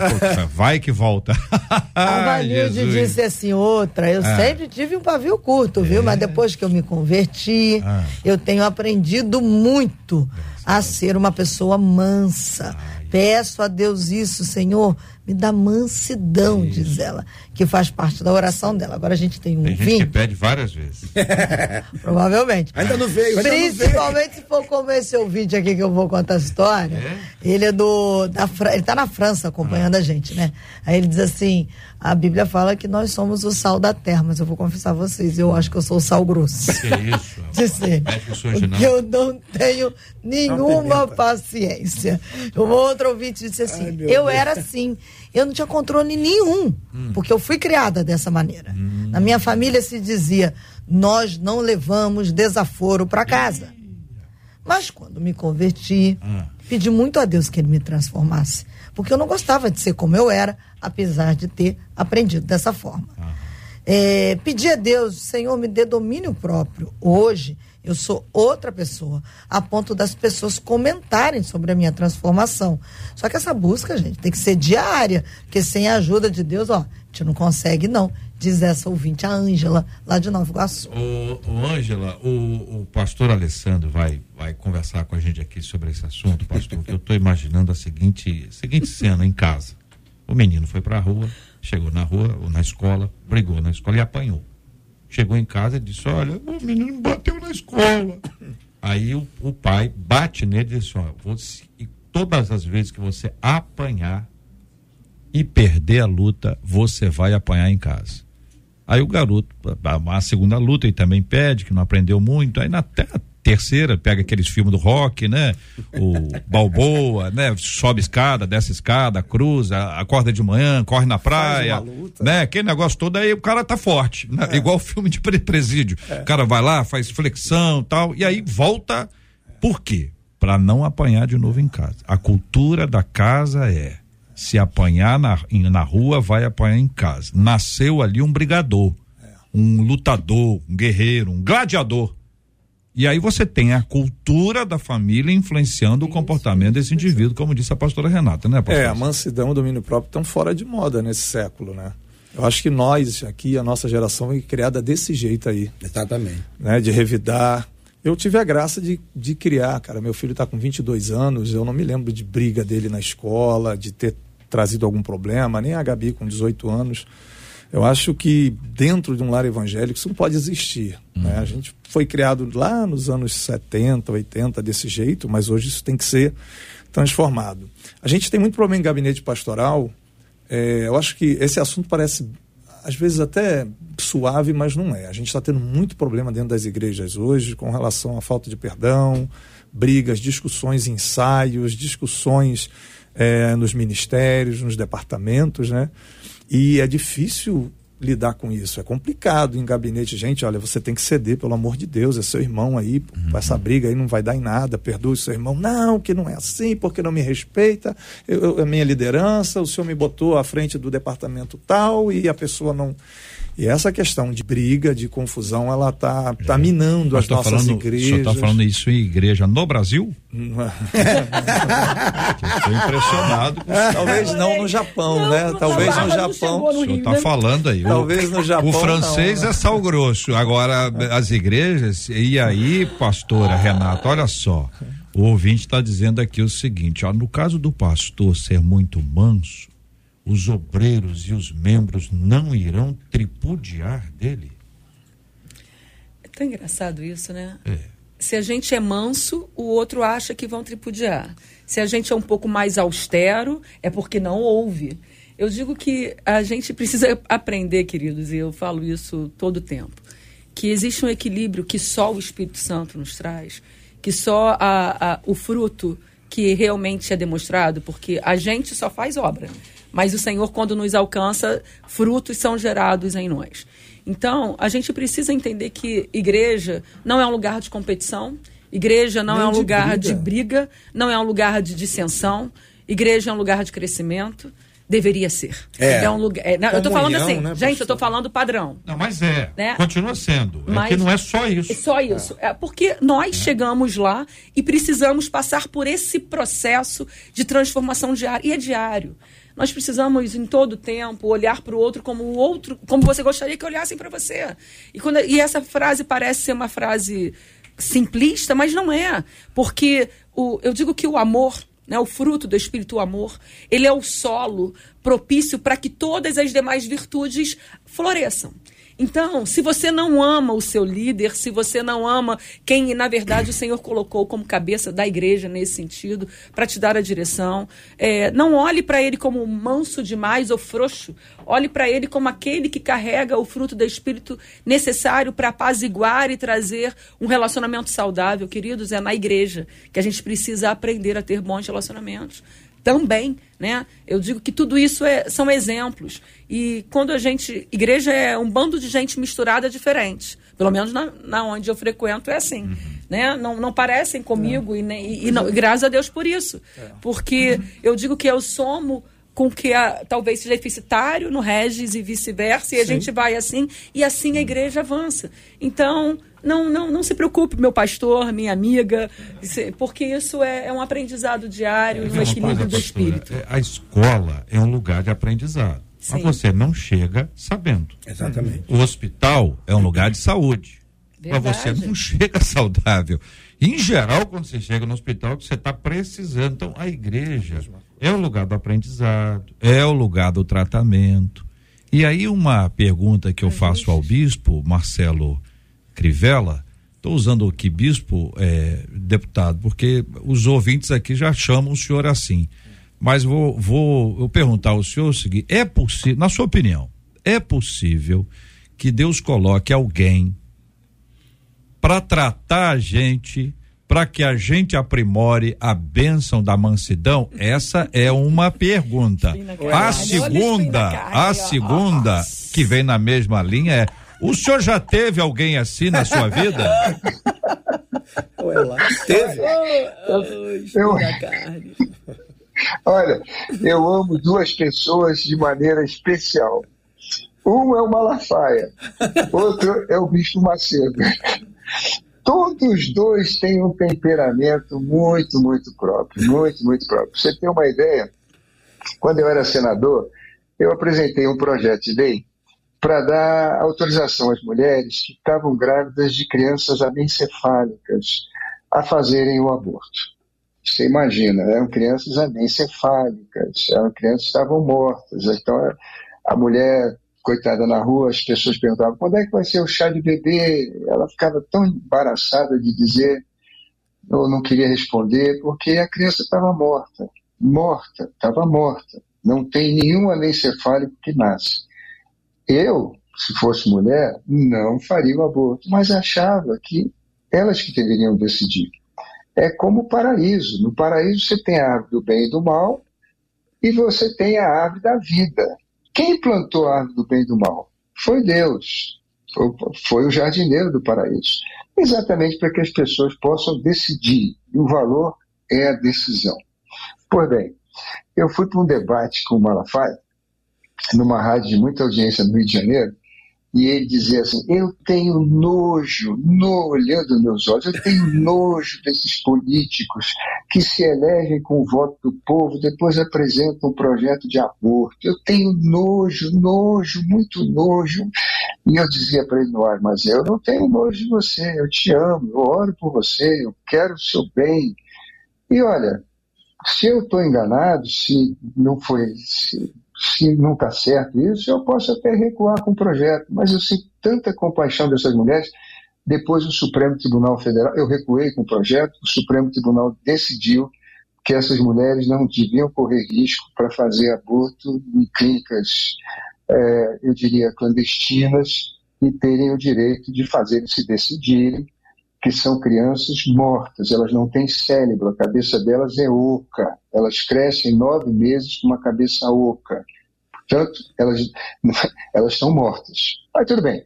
Vai que volta. A Vanilde disse assim, outra, eu Ah. sempre tive um pavio curto, viu? Mas depois que eu me converti, Ah. eu tenho aprendido muito a ser uma pessoa mansa. Peço a Deus isso, Senhor, me dá mansidão, diz ela, que faz parte da oração dela. Agora a gente tem um Tem gente que vinho, pede várias vezes. provavelmente. Ainda não veio, ainda não veio. Principalmente se for como esse ouvinte aqui que eu vou contar a história. Ele é do. Da, ele tá na França acompanhando a gente, né? Aí ele diz assim: a Bíblia fala que nós somos o sal da terra, mas eu vou confessar a vocês, eu acho que eu sou o sal grosso. Que é isso? Não. Porque eu não tenho nenhuma paciência. Um outro ouvinte disse assim: meu eu Deus. era assim, eu não tinha controle nenhum, porque eu fui criada dessa maneira. Na minha família se dizia: nós não levamos desaforo para casa. Mas quando me converti, pedi muito a Deus que ele me transformasse. Porque eu não gostava de ser como eu era, apesar de ter aprendido dessa forma. É, pedi a Deus, Senhor, me dê domínio próprio. Hoje eu sou outra pessoa, a ponto das pessoas comentarem sobre a minha transformação. Só que essa busca, gente, tem que ser diária, porque sem a ajuda de Deus, ó, a gente não consegue, não. Diz essa ouvinte, a Ângela, lá de Nova Iguaçu. Ângela, o, o pastor Alessandro vai, vai conversar com a gente aqui sobre esse assunto, pastor, que eu estou imaginando a seguinte, seguinte cena em casa. O menino foi para a rua, chegou na rua, ou na escola, brigou na escola e apanhou. Chegou em casa e disse, olha, o menino bateu na escola. Aí o, o pai bate nele e disse, olha, você, e todas as vezes que você apanhar e perder a luta, você vai apanhar em casa. Aí o garoto, a, a segunda luta, ele também pede, que não aprendeu muito. Aí na terceira, pega aqueles filmes do rock, né? O Balboa, né? Sobe escada, desce escada, cruza, acorda de manhã, corre na praia, né? Aquele negócio todo, aí o cara tá forte, né? Igual filme de pre- presídio. O cara vai lá, faz flexão tal, e aí volta. Por quê? Para não apanhar de novo em casa. A cultura da casa é se apanhar na, na rua, vai apanhar em casa. Nasceu ali um brigador, um lutador, um guerreiro, um gladiador. E aí você tem a cultura da família influenciando o comportamento desse indivíduo, como disse a pastora Renata, né, pastor? É, a mansidão e o domínio próprio estão fora de moda nesse século, né? Eu acho que nós aqui, a nossa geração, foi criada desse jeito aí, Exatamente. né? De revidar. Eu tive a graça de, de criar, cara. Meu filho está com 22 anos, eu não me lembro de briga dele na escola, de ter trazido algum problema, nem a Gabi com 18 anos. Eu acho que dentro de um lar evangélico isso não pode existir. Né? A gente foi criado lá nos anos 70, 80 desse jeito, mas hoje isso tem que ser transformado. A gente tem muito problema em gabinete pastoral. É, eu acho que esse assunto parece, às vezes, até suave, mas não é. A gente está tendo muito problema dentro das igrejas hoje com relação à falta de perdão, brigas, discussões, ensaios, discussões é, nos ministérios, nos departamentos, né? E é difícil lidar com isso, é complicado em gabinete. Gente, olha, você tem que ceder, pelo amor de Deus, é seu irmão aí, pô, essa briga aí não vai dar em nada, perdoe o seu irmão. Não, que não é assim, porque não me respeita, eu, eu- a minha liderança, o senhor me botou à frente do departamento tal e a pessoa não. E essa questão de briga, de confusão, ela tá, tá minando Mas as nossas falando, igrejas. O senhor está falando isso em igreja no Brasil? Estou impressionado com o Talvez não no Japão, né? Talvez no Japão. senhor está falando aí. O- Talvez no Japão, O francês não, né? é sal grosso. Agora, as igrejas. E aí, pastora Renata, olha só. O ouvinte está dizendo aqui o seguinte: ó, no caso do pastor ser muito manso, os obreiros e os membros não irão tripudiar dele. É tão engraçado isso, né? É. Se a gente é manso, o outro acha que vão tripudiar. Se a gente é um pouco mais austero, é porque não ouve. Eu digo que a gente precisa aprender, queridos, e eu falo isso todo o tempo, que existe um equilíbrio que só o Espírito Santo nos traz, que só a- a- o fruto que realmente é demonstrado, porque a gente só faz obra, mas o Senhor, quando nos alcança, frutos são gerados em nós. Então, a gente precisa entender que igreja não é um lugar de competição, igreja não Nem é um de lugar briga. de briga, não é um lugar de dissensão, igreja é um lugar de crescimento. Deveria ser. É. um lugar. é, não, eu tô falando Comunhão, assim, né, gente, eu tô falando padrão. Não, mas é. Né? Continua sendo. é Mas- que não é só isso. É só isso. É porque nós chegamos lá e precisamos passar por esse processo de transformação diária. E é diário. Nós precisamos, em todo tempo, olhar para o outro como o outro, como você gostaria que olhassem para você. E, quando, e essa frase parece ser uma frase simplista, mas não é. Porque o, eu digo que o amor né, o fruto do Espírito o Amor, ele é o solo propício para que todas as demais virtudes floresçam. Então, se você não ama o seu líder, se você não ama quem, na verdade, o Senhor colocou como cabeça da igreja nesse sentido, para te dar a direção, é, não olhe para ele como manso demais ou frouxo. Olhe para ele como aquele que carrega o fruto do Espírito necessário para apaziguar e trazer um relacionamento saudável. Queridos, é na igreja que a gente precisa aprender a ter bons relacionamentos também, né? Eu digo que tudo isso é, são exemplos. E quando a gente. Igreja é um bando de gente misturada diferente. Pelo menos na, na onde eu frequento é assim. Uhum. Né? Não, não parecem comigo É. e, e, e não- e graças a Deus por isso. Porque eu digo que eu somo com que a, talvez seja deficitário no Regis e vice-versa, e a Sim. gente vai assim, e assim a igreja avança. Então, não, não, não se preocupe, meu pastor, minha amiga, porque isso é, é um aprendizado diário no Uma coisa, equilíbrio do pastora, espírito. é, A escola é um lugar de aprendizado. Mas Sim. você não chega sabendo. Exatamente. O hospital é um lugar de saúde. Mas você Verdade. não chega saudável. Em geral, quando você chega no hospital, você está precisando. Então, a igreja é o lugar do aprendizado, é o lugar do tratamento. E aí, uma pergunta que eu faço ao bispo, Marcelo Crivella, estou usando aqui bispo, é, deputado, porque os ouvintes aqui já chamam o senhor assim. Mas vou, vou eu perguntar ao senhor o seguinte: é possível, na sua opinião, é possível que Deus coloque alguém para tratar a gente, para que a gente aprimore a bênção da mansidão? Essa é uma pergunta. A segunda, a segunda que vem na mesma linha é: o senhor já teve alguém assim na sua vida? Ué, lá. Teve. Eu-. Olha, eu amo duas pessoas de maneira especial. Um é o Malafaia, outro é o Bispo Macedo. Todos os dois têm um temperamento muito, muito próprio, muito, muito próprio. Você ter uma ideia, quando eu era senador, eu apresentei um projeto de lei para dar autorização às mulheres que estavam grávidas de crianças anencefálicas a fazerem o aborto. Você imagina, eram crianças anencefálicas, eram crianças que estavam mortas. Então, a mulher, coitada na rua, as pessoas perguntavam: quando é que vai ser o chá de bebê? Ela ficava tão embaraçada de dizer, eu não queria responder, porque a criança estava morta. Morta, estava morta. Não tem nenhum anencefálico que nasce. Eu, se fosse mulher, não faria o aborto, mas achava que elas que deveriam decidir é como o paraíso. No paraíso você tem a árvore do bem e do mal e você tem a árvore da vida. Quem plantou a árvore do bem e do mal? Foi Deus. Foi, foi o jardineiro do paraíso. Exatamente para que as pessoas possam decidir. E o valor é a decisão. Pois bem, eu fui para um debate com o Malafaia, numa rádio de muita audiência no Rio de Janeiro, e ele dizia assim: Eu tenho nojo, no, olhando meus olhos, eu tenho nojo desses políticos que se elegem com o voto do povo, depois apresentam um projeto de aborto. Eu tenho nojo, nojo, muito nojo. E eu dizia para ele no ar: Mas eu não tenho nojo de você, eu te amo, eu oro por você, eu quero o seu bem. E olha, se eu estou enganado, se não foi. Se, se não está certo isso, eu posso até recuar com o projeto, mas eu sinto tanta compaixão dessas mulheres. Depois o Supremo Tribunal Federal, eu recuei com o projeto, o Supremo Tribunal decidiu que essas mulheres não deviam correr risco para fazer aborto em clínicas, eh, eu diria, clandestinas, e terem o direito de fazer se decidirem que são crianças mortas, elas não têm cérebro, a cabeça delas é oca, elas crescem nove meses com uma cabeça oca. Portanto, elas, elas estão mortas. Mas tudo bem.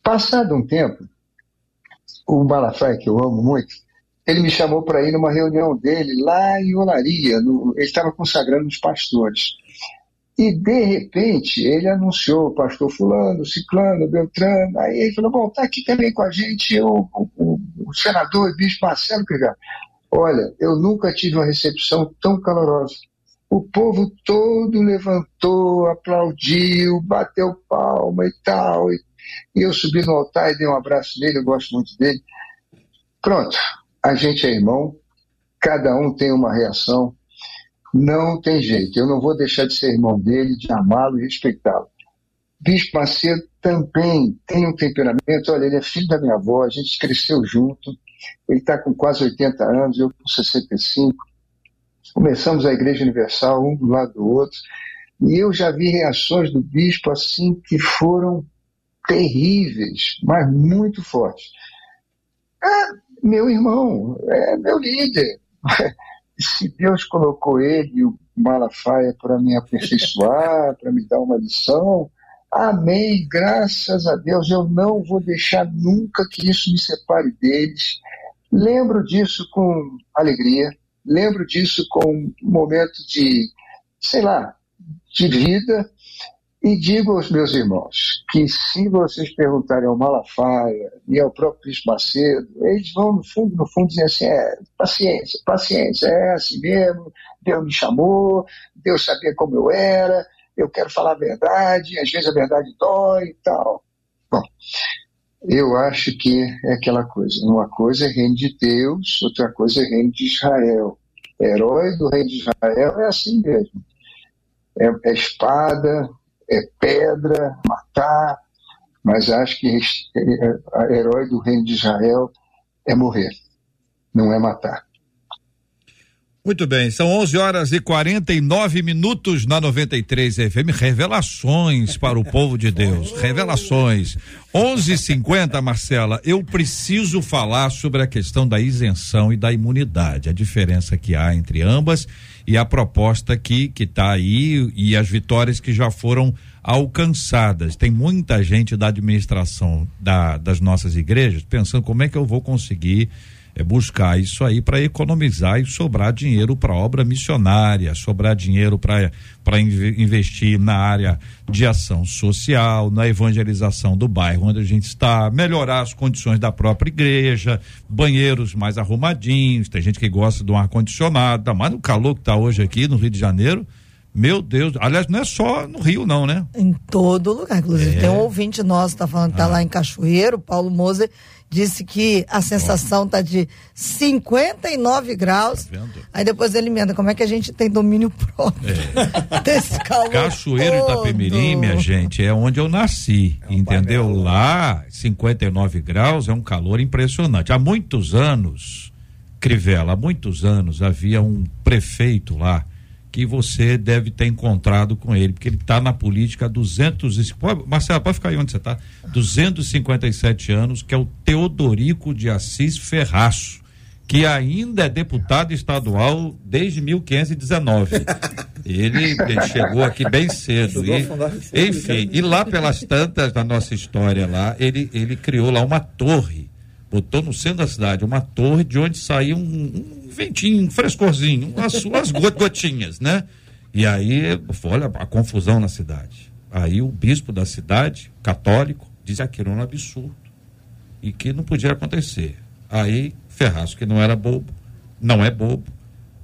Passado um tempo, o Malafaia, que eu amo muito, ele me chamou para ir numa reunião dele lá em Olaria, no, ele estava consagrando os pastores. E, de repente, ele anunciou o pastor fulano, ciclano, beltrano, aí ele falou, bom, tá aqui também com a gente o, o, o senador e bispo Marcelo Crivella. Olha, eu nunca tive uma recepção tão calorosa. O povo todo levantou, aplaudiu, bateu palma e tal. E, e eu subi no altar e dei um abraço nele, eu gosto muito dele. Pronto, a gente é irmão, cada um tem uma reação. Não tem jeito. Eu não vou deixar de ser irmão dele, de amá-lo e respeitá-lo. Bispo Macedo também tem um temperamento. Olha, ele é filho da minha avó, a gente cresceu junto. Ele está com quase 80 anos, eu com 65. Começamos a Igreja Universal, um do lado do outro. E eu já vi reações do bispo assim que foram terríveis, mas muito fortes. É meu irmão, é meu líder. Se Deus colocou ele o Malafaia para me aperfeiçoar, para me dar uma lição, amém, graças a Deus. Eu não vou deixar nunca que isso me separe deles. Lembro disso com alegria, lembro disso com um momento de, sei lá, de vida, e digo aos meus irmãos que se vocês perguntarem ao Malafaia e ao próprio Cristo Macedo, eles vão no fundo, no fundo dizer assim, é, paciência, paciência, é assim mesmo, Deus me chamou, Deus sabia como eu era, eu quero falar a verdade, às vezes a verdade dói e tal. Bom, eu acho que é aquela coisa, uma coisa é reino de Deus, outra coisa é reino de Israel. Herói do reino de Israel é assim mesmo. É, é espada, é pedra, matar, mas acho que a herói do reino de Israel é morrer, não é matar. Muito bem, são 11 horas e 49 minutos na 93 FM. Revelações para o povo de Deus. Revelações. 11:50, Marcela. Eu preciso falar sobre a questão da isenção e da imunidade, a diferença que há entre ambas e a proposta que que está aí e as vitórias que já foram alcançadas. Tem muita gente da administração da, das nossas igrejas pensando como é que eu vou conseguir é buscar isso aí para economizar e sobrar dinheiro para obra missionária, sobrar dinheiro para investir na área de ação social, na evangelização do bairro onde a gente está, melhorar as condições da própria igreja, banheiros mais arrumadinhos, tem gente que gosta de um ar condicionado, tá mais no calor que está hoje aqui no Rio de Janeiro. Meu Deus, aliás, não é só no Rio, não, né? Em todo lugar. Inclusive, é. tem um ouvinte nosso, tá falando que tá ah. lá em Cachoeiro, Paulo Moser, disse que a sensação está de 59 graus. Tá aí depois ele emenda, como é que a gente tem domínio próprio é. desse calor Cachoeiro todo. Itapemirim, minha gente, é onde eu nasci, é um entendeu? Lá, 59 graus é um calor impressionante. Há muitos anos, Crivella, há muitos anos havia um prefeito lá que você deve ter encontrado com ele, porque ele está na política há 200 e, Marcelo, pode ficar aí onde você está, 257 anos, que é o Teodorico de Assis Ferraço, que ainda é deputado estadual desde 1519. ele, ele chegou aqui bem cedo. E, enfim, e lá pelas tantas da nossa história lá, ele, ele criou lá uma torre, botou no centro da cidade uma torre de onde um, um ventinho, um frescorzinho, as suas gotinhas, né? E aí, olha a confusão na cidade. Aí o bispo da cidade, católico, diz que aquilo era um absurdo e que não podia acontecer. Aí Ferraz, que não era bobo, não é bobo,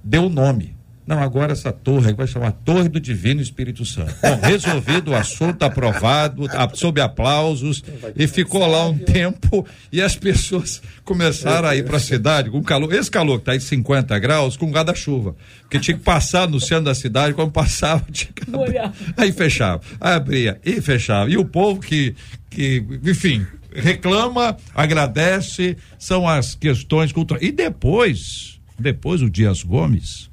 deu o nome não, agora essa torre vai chamar Torre do Divino Espírito Santo. Bom, resolvido o assunto, aprovado, sob aplausos, e ficou lá um tempo e as pessoas começaram a ir para a cidade com calor. Esse calor que está em 50 graus, com guarda-chuva. Porque tinha que passar no centro da cidade, quando passava, tinha que abrir, aí fechava, aí abria e fechava. E o povo que, que enfim, reclama, agradece, são as questões culturais. E depois, depois o Dias Gomes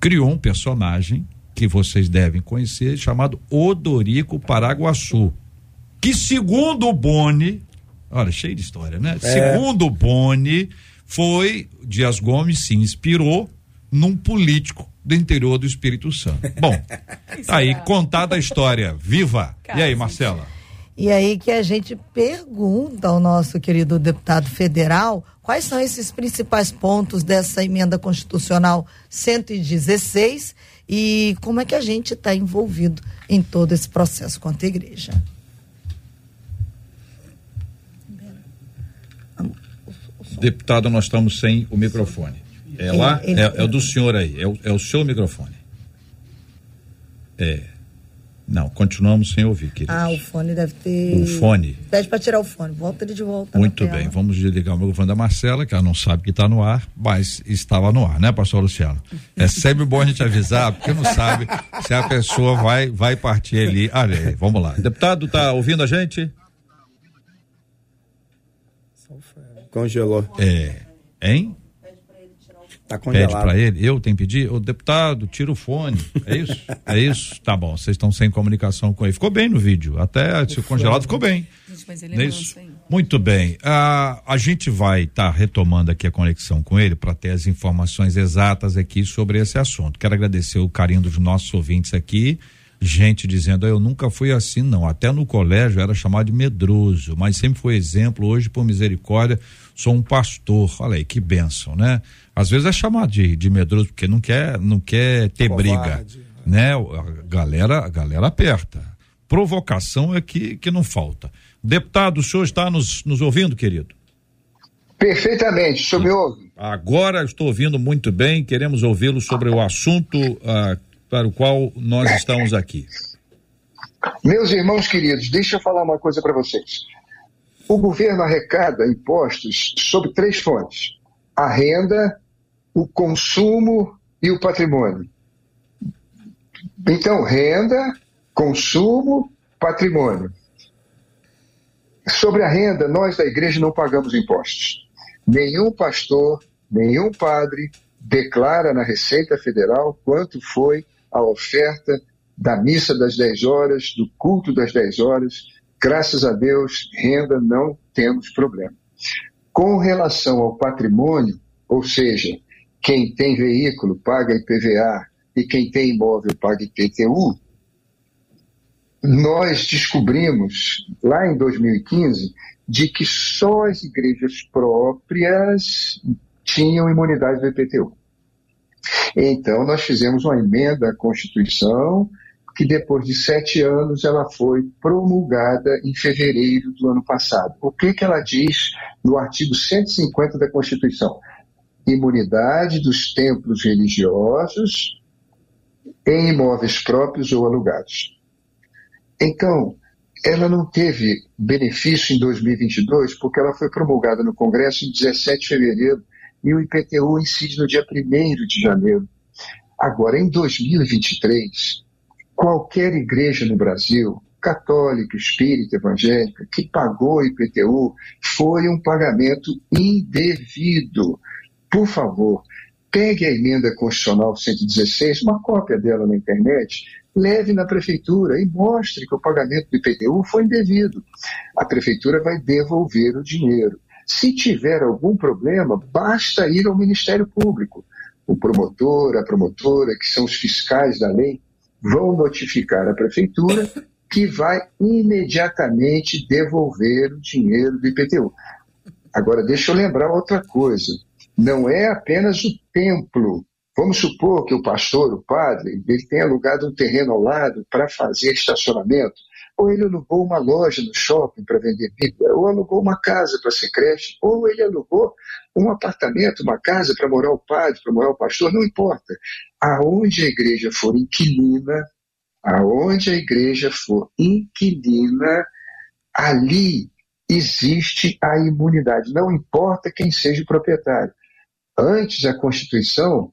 criou um personagem que vocês devem conhecer, chamado Odorico Paraguaçu, que segundo o Boni, olha, cheio de história, né? É. Segundo o Boni, foi, Dias Gomes se inspirou num político do interior do Espírito Santo. Bom, tá aí contada a história, viva! E aí, Marcela? E aí que a gente pergunta ao nosso querido deputado federal quais são esses principais pontos dessa emenda constitucional 116 e como é que a gente está envolvido em todo esse processo contra a igreja. Deputado, nós estamos sem o microfone. É lá? É, é, o do senhor aí, é o, é o seu microfone. É. Não, continuamos sem ouvir, querido. Ah, o fone deve ter. O fone. Pede pra tirar o fone. Volta ele de volta. Muito bem, vamos desligar o microfone da Marcela, que ela não sabe que está no ar, mas estava no ar, né, pastor Luciano? É sempre bom a gente avisar, porque não sabe se a pessoa vai vai partir ali. Olha aí, vamos lá. Deputado, tá ouvindo a gente? Congelou. É. Hein? Tá Pede congelado. para ele, eu tenho que pedir, o deputado, tira o fone, é isso? É isso? Tá bom, vocês estão sem comunicação com ele. Ficou bem no vídeo, até se o congelado ficou bem. Gente, mas ele é isso? Muito bem. Ah, a gente vai estar retomando aqui a conexão com ele para ter as informações exatas aqui sobre esse assunto. Quero agradecer o carinho dos nossos ouvintes aqui. Gente dizendo, eu nunca fui assim, não. Até no colégio era chamado de medroso, mas sempre foi exemplo. Hoje, por misericórdia, sou um pastor. Olha aí, que bênção, né? Às vezes é chamado de, de medroso porque não quer, não quer ter briga, Covarde, né? A galera, a galera aperta. Provocação é que, que não falta. Deputado, o senhor está nos, nos ouvindo, querido? Perfeitamente, o senhor me ouve? Agora estou ouvindo muito bem, queremos ouvi-lo sobre o assunto ah, para o qual nós estamos aqui. Meus irmãos queridos, deixa eu falar uma coisa para vocês. O governo arrecada impostos sobre três fontes: a renda, o consumo e o patrimônio. Então, renda, consumo, patrimônio. Sobre a renda, nós da igreja não pagamos impostos. Nenhum pastor, nenhum padre declara na Receita Federal quanto foi a oferta da missa das 10 horas, do culto das 10 horas. Graças a Deus, renda não temos problema. Com relação ao patrimônio, ou seja, quem tem veículo paga IPVA e quem tem imóvel paga IPTU, nós descobrimos lá em 2015 de que só as igrejas próprias tinham imunidade do IPTU. Então, nós fizemos uma emenda à Constituição que depois de sete anos ela foi promulgada em fevereiro do ano passado. O que, que ela diz no artigo 150 da Constituição? Imunidade dos templos religiosos em imóveis próprios ou alugados. Então, ela não teve benefício em 2022 porque ela foi promulgada no Congresso em 17 de fevereiro e o IPTU incide no dia 1 de janeiro. Agora, em 2023, qualquer igreja no Brasil, católica, espírita, evangélica, que pagou IPTU, foi um pagamento indevido. Por favor, pegue a emenda constitucional 116, uma cópia dela na internet, leve na prefeitura e mostre que o pagamento do IPTU foi indevido. A prefeitura vai devolver o dinheiro. Se tiver algum problema, basta ir ao Ministério Público. O promotor, a promotora, que são os fiscais da lei, vão notificar a prefeitura que vai imediatamente devolver o dinheiro do IPTU. Agora, deixa eu lembrar outra coisa. Não é apenas o templo. Vamos supor que o pastor, o padre, ele tenha alugado um terreno ao lado para fazer estacionamento, ou ele alugou uma loja no shopping para vender Bíblia, ou alugou uma casa para ser creche, ou ele alugou um apartamento, uma casa para morar o padre, para morar o pastor, não importa. Aonde a igreja for inquilina, aonde a igreja for inquilina, ali existe a imunidade, não importa quem seja o proprietário. Antes, a Constituição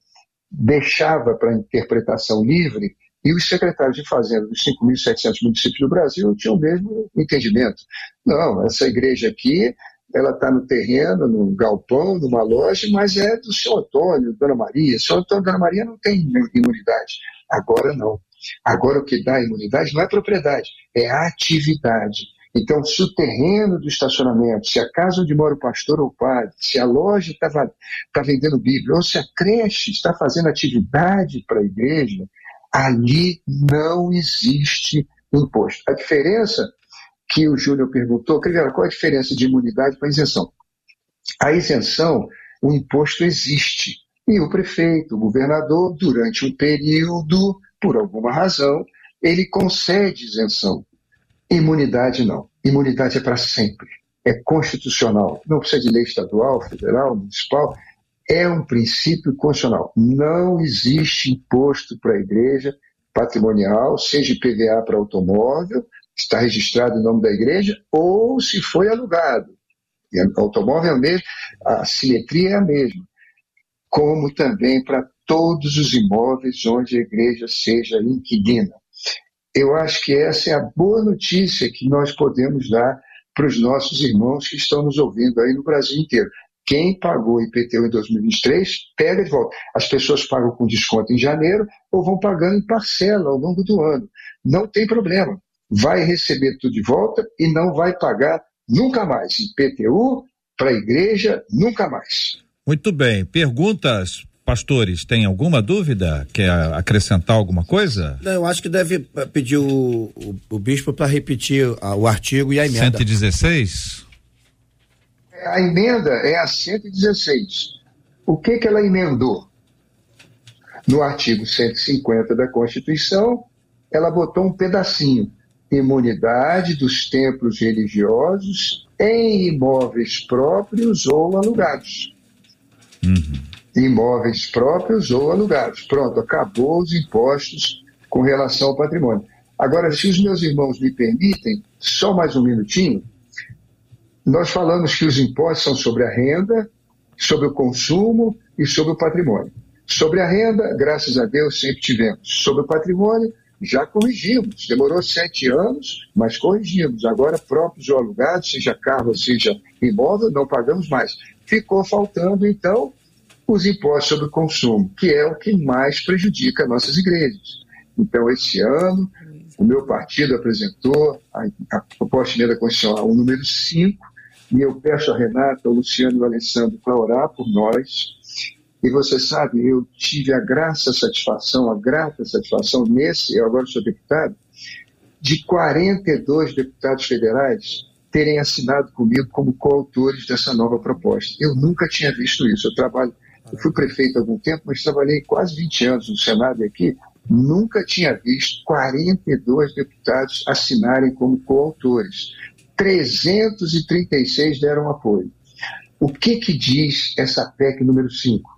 deixava para interpretação livre e os secretários de Fazenda dos 5.700 municípios do Brasil tinham o mesmo entendimento. Não, essa igreja aqui, ela está no terreno, num galpão, numa loja, mas é do seu Antônio, Dona Maria. Seu Antônio Dona Maria não tem imunidade. Agora não. Agora o que dá imunidade não é propriedade, é atividade. Então, se o terreno do estacionamento, se a casa onde mora o pastor ou o padre, se a loja está tá vendendo Bíblia, ou se a creche está fazendo atividade para a igreja, ali não existe imposto. A diferença que o Júnior perguntou, Crivella, qual a diferença de imunidade para isenção? A isenção, o imposto existe. E o prefeito, o governador, durante um período, por alguma razão, ele concede isenção. Imunidade não. Imunidade é para sempre. É constitucional. Não precisa de lei estadual, federal, municipal. É um princípio constitucional. Não existe imposto para a igreja patrimonial, seja IPVA para automóvel, está registrado em nome da igreja, ou se foi alugado. E o automóvel é o mesmo, a simetria é a mesma. Como também para todos os imóveis onde a igreja seja inquilina. Eu acho que essa é a boa notícia que nós podemos dar para os nossos irmãos que estão nos ouvindo aí no Brasil inteiro. Quem pagou IPTU em 2023, pega de volta. As pessoas pagam com desconto em janeiro ou vão pagando em parcela ao longo do ano. Não tem problema. Vai receber tudo de volta e não vai pagar nunca mais. IPTU para a igreja, nunca mais. Muito bem. Perguntas, pastores, tem alguma dúvida? Quer acrescentar alguma coisa? Não, eu acho que deve pedir o, o, o bispo para repetir a- o artigo e a emenda. 116? A emenda é a 116. O que, que ela emendou? No artigo 150 da Constituição, ela botou um pedacinho. Imunidade dos templos religiosos em imóveis próprios ou alugados. Imóveis próprios ou alugados. Pronto, acabou os impostos com relação ao patrimônio. Agora, se os meus irmãos me permitem, só mais um minutinho, nós falamos que os impostos são sobre a renda, sobre o consumo e sobre o patrimônio. Sobre a renda, graças a Deus, sempre tivemos. Sobre o patrimônio, já corrigimos. Demorou sete anos, mas corrigimos. Agora, próprios ou alugados, seja carro, seja imóvel, não pagamos mais. Ficou faltando, então, os impostos sobre o consumo, que é o que mais prejudica nossas igrejas. Então, esse ano, o meu partido apresentou a, a proposta de emenda constitucional número 5, e eu peço a Renata, ao Luciano e ao Alessandro para orar por nós. E você sabe, eu tive a graça, a satisfação, a grata satisfação nesse, eu agora sou deputado, de 42 deputados federais terem assinado comigo como coautores dessa nova proposta. Eu nunca tinha visto isso. Eu trabalho, eu fui prefeito há algum tempo, mas trabalhei quase 20 anos no Senado e aqui, nunca tinha visto 42 deputados assinarem como coautores. 336 deram apoio. O que que diz essa PEC número 5?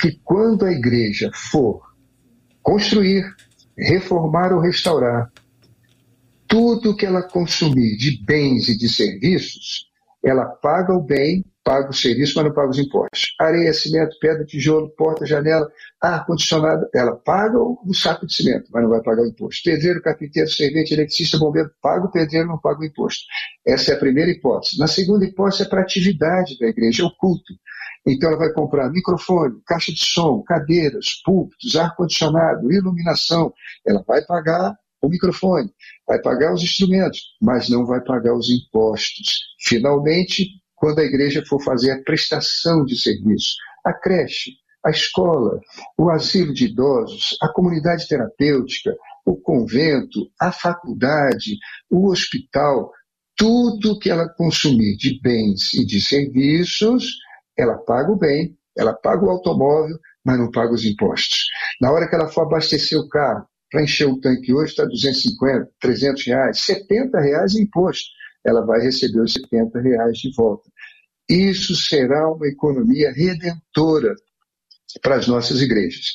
Que quando a igreja for construir, reformar ou restaurar, tudo que ela consumir de bens e de serviços, ela paga o bem, paga o serviço, mas não paga os impostos. Areia, cimento, pedra, tijolo, porta, janela, ar-condicionado, ela paga o saco de cimento, mas não vai pagar o imposto. Pedreiro, carpinteiro, servente, eletricista, bombeiro, paga o pedreiro, não paga o imposto. Essa é a primeira hipótese. Na segunda hipótese é para a atividade da igreja, é o culto. Então ela vai comprar microfone, caixa de som, cadeiras, púlpitos, ar-condicionado, iluminação. Ela vai pagar o microfone, vai pagar os instrumentos, mas não vai pagar os impostos. Finalmente, quando a igreja for fazer a prestação de serviço, a creche, a escola, o asilo de idosos, a comunidade terapêutica, o convento, a faculdade, o hospital, tudo que ela consumir de bens e de serviços, ela paga o bem, ela paga o automóvel, mas não paga os impostos. Na hora que ela for abastecer o carro, para encher o tanque hoje está 250, 300 reais, 70 reais em imposto. Ela vai receber os 70 reais de volta. Isso será uma economia redentora para as nossas igrejas.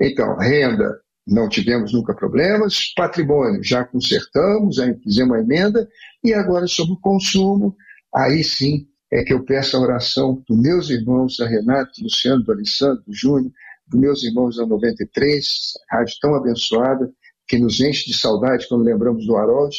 Então, renda, não tivemos nunca problemas, patrimônio, já consertamos, já fizemos uma emenda, e agora sobre o consumo, aí sim é que eu peço a oração dos meus irmãos, da Renata, do Luciano, do Alessandro, do Júnior, dos meus irmãos da 93, rádio tão abençoada, que nos enche de saudade quando lembramos do Harold,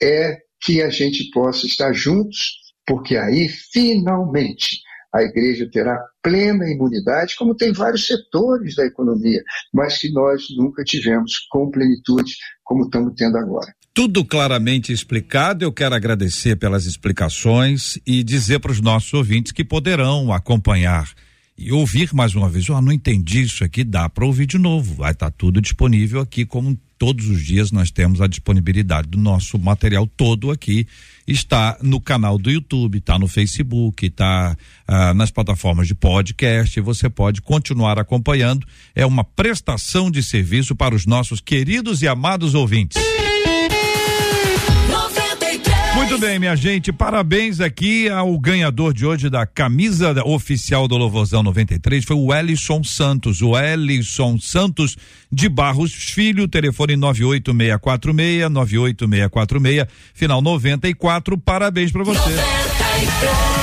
é que a gente possa estar juntos, porque aí, finalmente, a igreja terá plena imunidade, como tem vários setores da economia, mas que nós nunca tivemos com plenitude, como estamos tendo agora. Tudo claramente explicado. Eu quero agradecer pelas explicações e dizer para os nossos ouvintes que poderão acompanhar e ouvir mais uma vez. Ah, não entendi isso aqui, dá para ouvir de novo. Vai estar tudo disponível aqui, como todos os dias nós temos a disponibilidade do nosso material todo aqui. Está no canal do YouTube, está no Facebook, está ah, nas plataformas de podcast. Você pode continuar acompanhando. É uma prestação de serviço para os nossos queridos e amados ouvintes. 93 Muito bem, minha gente, parabéns aqui ao ganhador de hoje da camisa oficial do Louvorzão 93, foi o Ellison Santos, o Ellison Santos de Barros Filho, telefone 98646 98646, final 94, parabéns pra você. Todo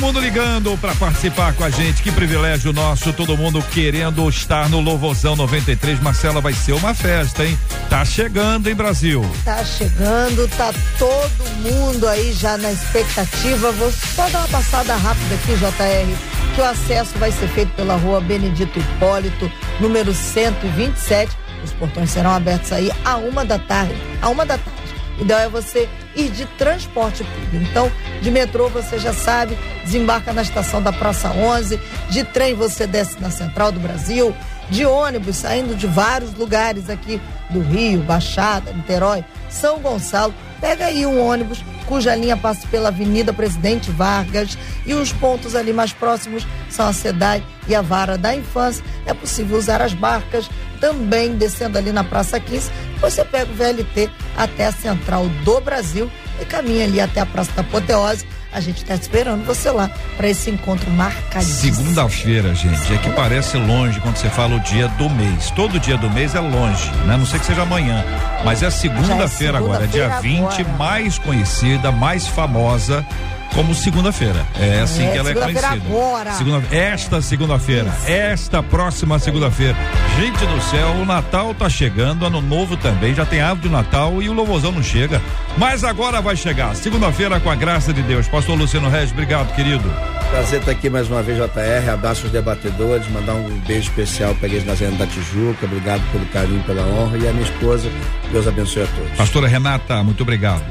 mundo ligando para participar com a gente, que privilégio nosso, todo mundo querendo estar no Louvozão 93. Marcela, vai ser uma festa, hein? Tá chegando, hein, Brasil? Tá chegando, tá todo mundo aí já na expectativa. Vou só dar uma passada rápida aqui, JR, que o acesso vai ser feito pela rua Benedito Hipólito, número 127. Os portões serão abertos aí a uma da tarde. A uma da tarde. O ideal é você ir de transporte público. Então, de metrô você já sabe, desembarca na estação da Praça 11, de trem você desce na Central do Brasil, de ônibus saindo de vários lugares aqui do Rio, Baixada, Niterói, São Gonçalo. Pega aí um ônibus cuja linha passa pela Avenida Presidente Vargas e os pontos ali mais próximos são a SEDAI e a Vara da Infância. É possível usar as barcas também descendo ali na Praça 15. Você pega o VLT até a Central do Brasil e caminha ali até a Praça da Apoteose. A gente está esperando você lá para esse encontro marcadíssimo. Segunda-feira, gente, é que parece longe quando você fala o dia do mês. Todo dia do mês é longe, né? A não sei que seja amanhã, mas é segunda-feira agora, é dia segunda-feira 20, agora. mais conhecida, mais famosa como segunda-feira. É assim É, que ela é segunda-feira conhecida. agora. Segunda, esta segunda-feira, esta próxima segunda-feira. Gente do céu, o Natal tá chegando, ano novo também, já tem árvore de Natal e o louvozão não chega. Mas agora vai chegar, segunda-feira com a graça de Deus. Pastor Luciano Regis, obrigado, querido. Prazer estar aqui mais uma vez, JR. Abraço os debatedores, mandar um beijo especial para a Igreja Nazareno da Tijuca. Obrigado pelo carinho, pela honra. E a minha esposa, Deus abençoe a todos. Pastora Renata, muito obrigado.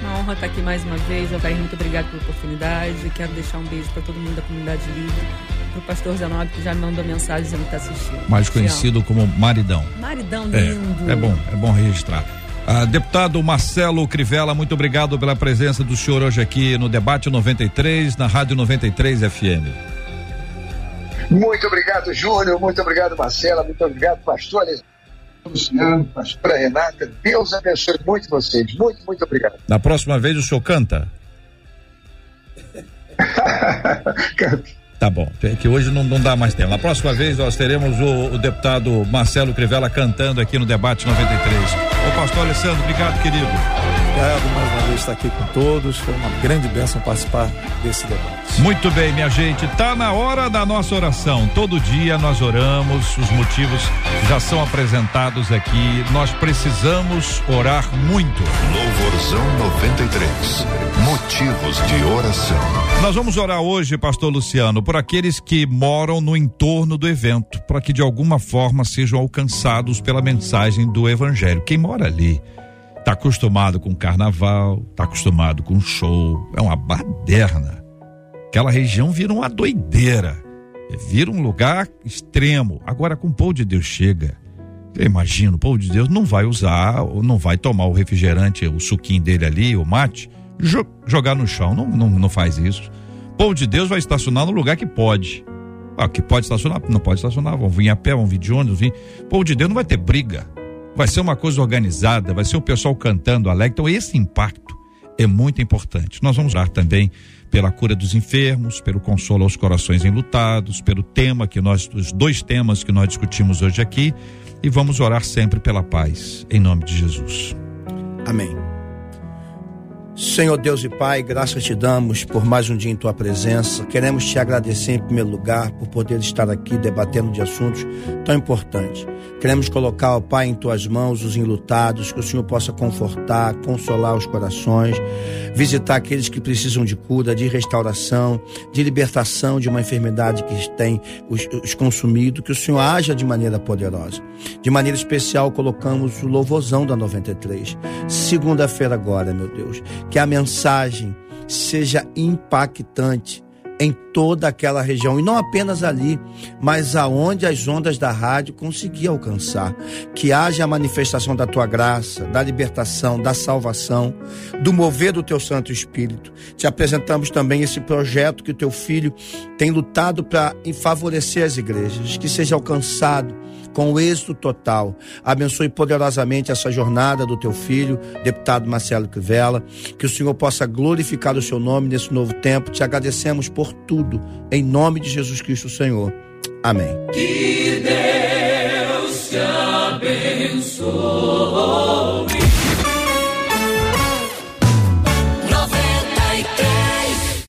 Uma honra estar aqui mais uma vez. Jair, muito obrigado pela oportunidade. Quero deixar um beijo para todo mundo da comunidade livre. Para o pastor Zenob, que já me mandou mensagem dizendo que está assistindo. mais conhecido como Maridão. Maridão lindo. É, é bom, é bom registrar. Ah, deputado Marcelo Crivella, muito obrigado pela presença do senhor hoje aqui no Debate 93, na Rádio 93 FM. Muito obrigado, Júnior. Muito obrigado, Marcela. Muito obrigado, pastor Luciano, pastora Renata. Deus abençoe muito vocês. Muito, muito obrigado. Na próxima vez o senhor canta? Tá bom, é que hoje não, não dá mais tempo. Na próxima vez nós teremos o, o deputado Marcelo Crivella cantando aqui no Debate 93. Ô pastor Alessandro, obrigado, querido. Obrigado mais uma vez estar aqui com todos. Foi uma grande bênção participar desse debate. Muito bem, minha gente, tá na hora da nossa oração. Todo dia nós oramos, os motivos já são apresentados aqui. Nós precisamos orar muito. Louvorzão 93. Motivos de oração. Nós vamos orar hoje, pastor Luciano, por aqueles que moram no entorno do evento, para que de alguma forma sejam alcançados pela mensagem do evangelho. Quem mora ali está acostumado com carnaval, está acostumado com show, é uma baderna. Aquela região vira uma doideira, vira um lugar extremo. Agora com o povo de Deus chega. Eu imagino, o povo de Deus não vai usar, ou não vai tomar o refrigerante, o suquinho dele ali, o mate, jo- jogar no chão. Não, não, não faz isso. O povo de Deus vai estacionar no lugar que pode. Ah, que pode estacionar, não pode estacionar. Vão vir a pé, vão vir de ônibus, vir. O povo de Deus não vai ter briga. Vai ser uma coisa organizada, vai ser o pessoal cantando alegre. Então, esse impacto é muito importante. Nós vamos orar também pela cura dos enfermos, pelo consolo aos corações enlutados, pelo tema que nós, os dois temas que nós discutimos hoje aqui, e vamos orar sempre pela paz, em nome de Jesus. Amém. Senhor Deus e Pai, graças te damos por mais um dia em tua presença. Queremos te agradecer em primeiro lugar por poder estar aqui debatendo de assuntos tão importantes. Queremos colocar, ó Pai, em tuas mãos os enlutados, que o Senhor possa confortar, consolar os corações, visitar aqueles que precisam de cura, de restauração, de libertação de uma enfermidade que tem os, os consumido, que o Senhor haja de maneira poderosa. De maneira especial, colocamos o louvozão da 93. Segunda-feira agora, meu Deus. Que a mensagem seja impactante em toda aquela região e não apenas ali, mas aonde as ondas da rádio conseguir alcançar. Que haja a manifestação da tua graça, da libertação, da salvação, do mover do teu Santo Espírito. Te apresentamos também esse projeto que o teu filho tem lutado para favorecer as igrejas, que seja alcançado com êxito total. Abençoe poderosamente essa jornada do teu filho, deputado Marcelo Crivella. Que o Senhor possa glorificar o seu nome nesse novo tempo. Te agradecemos por tudo. Em nome de Jesus Cristo, Senhor. Amém. Que Deus te abençoe.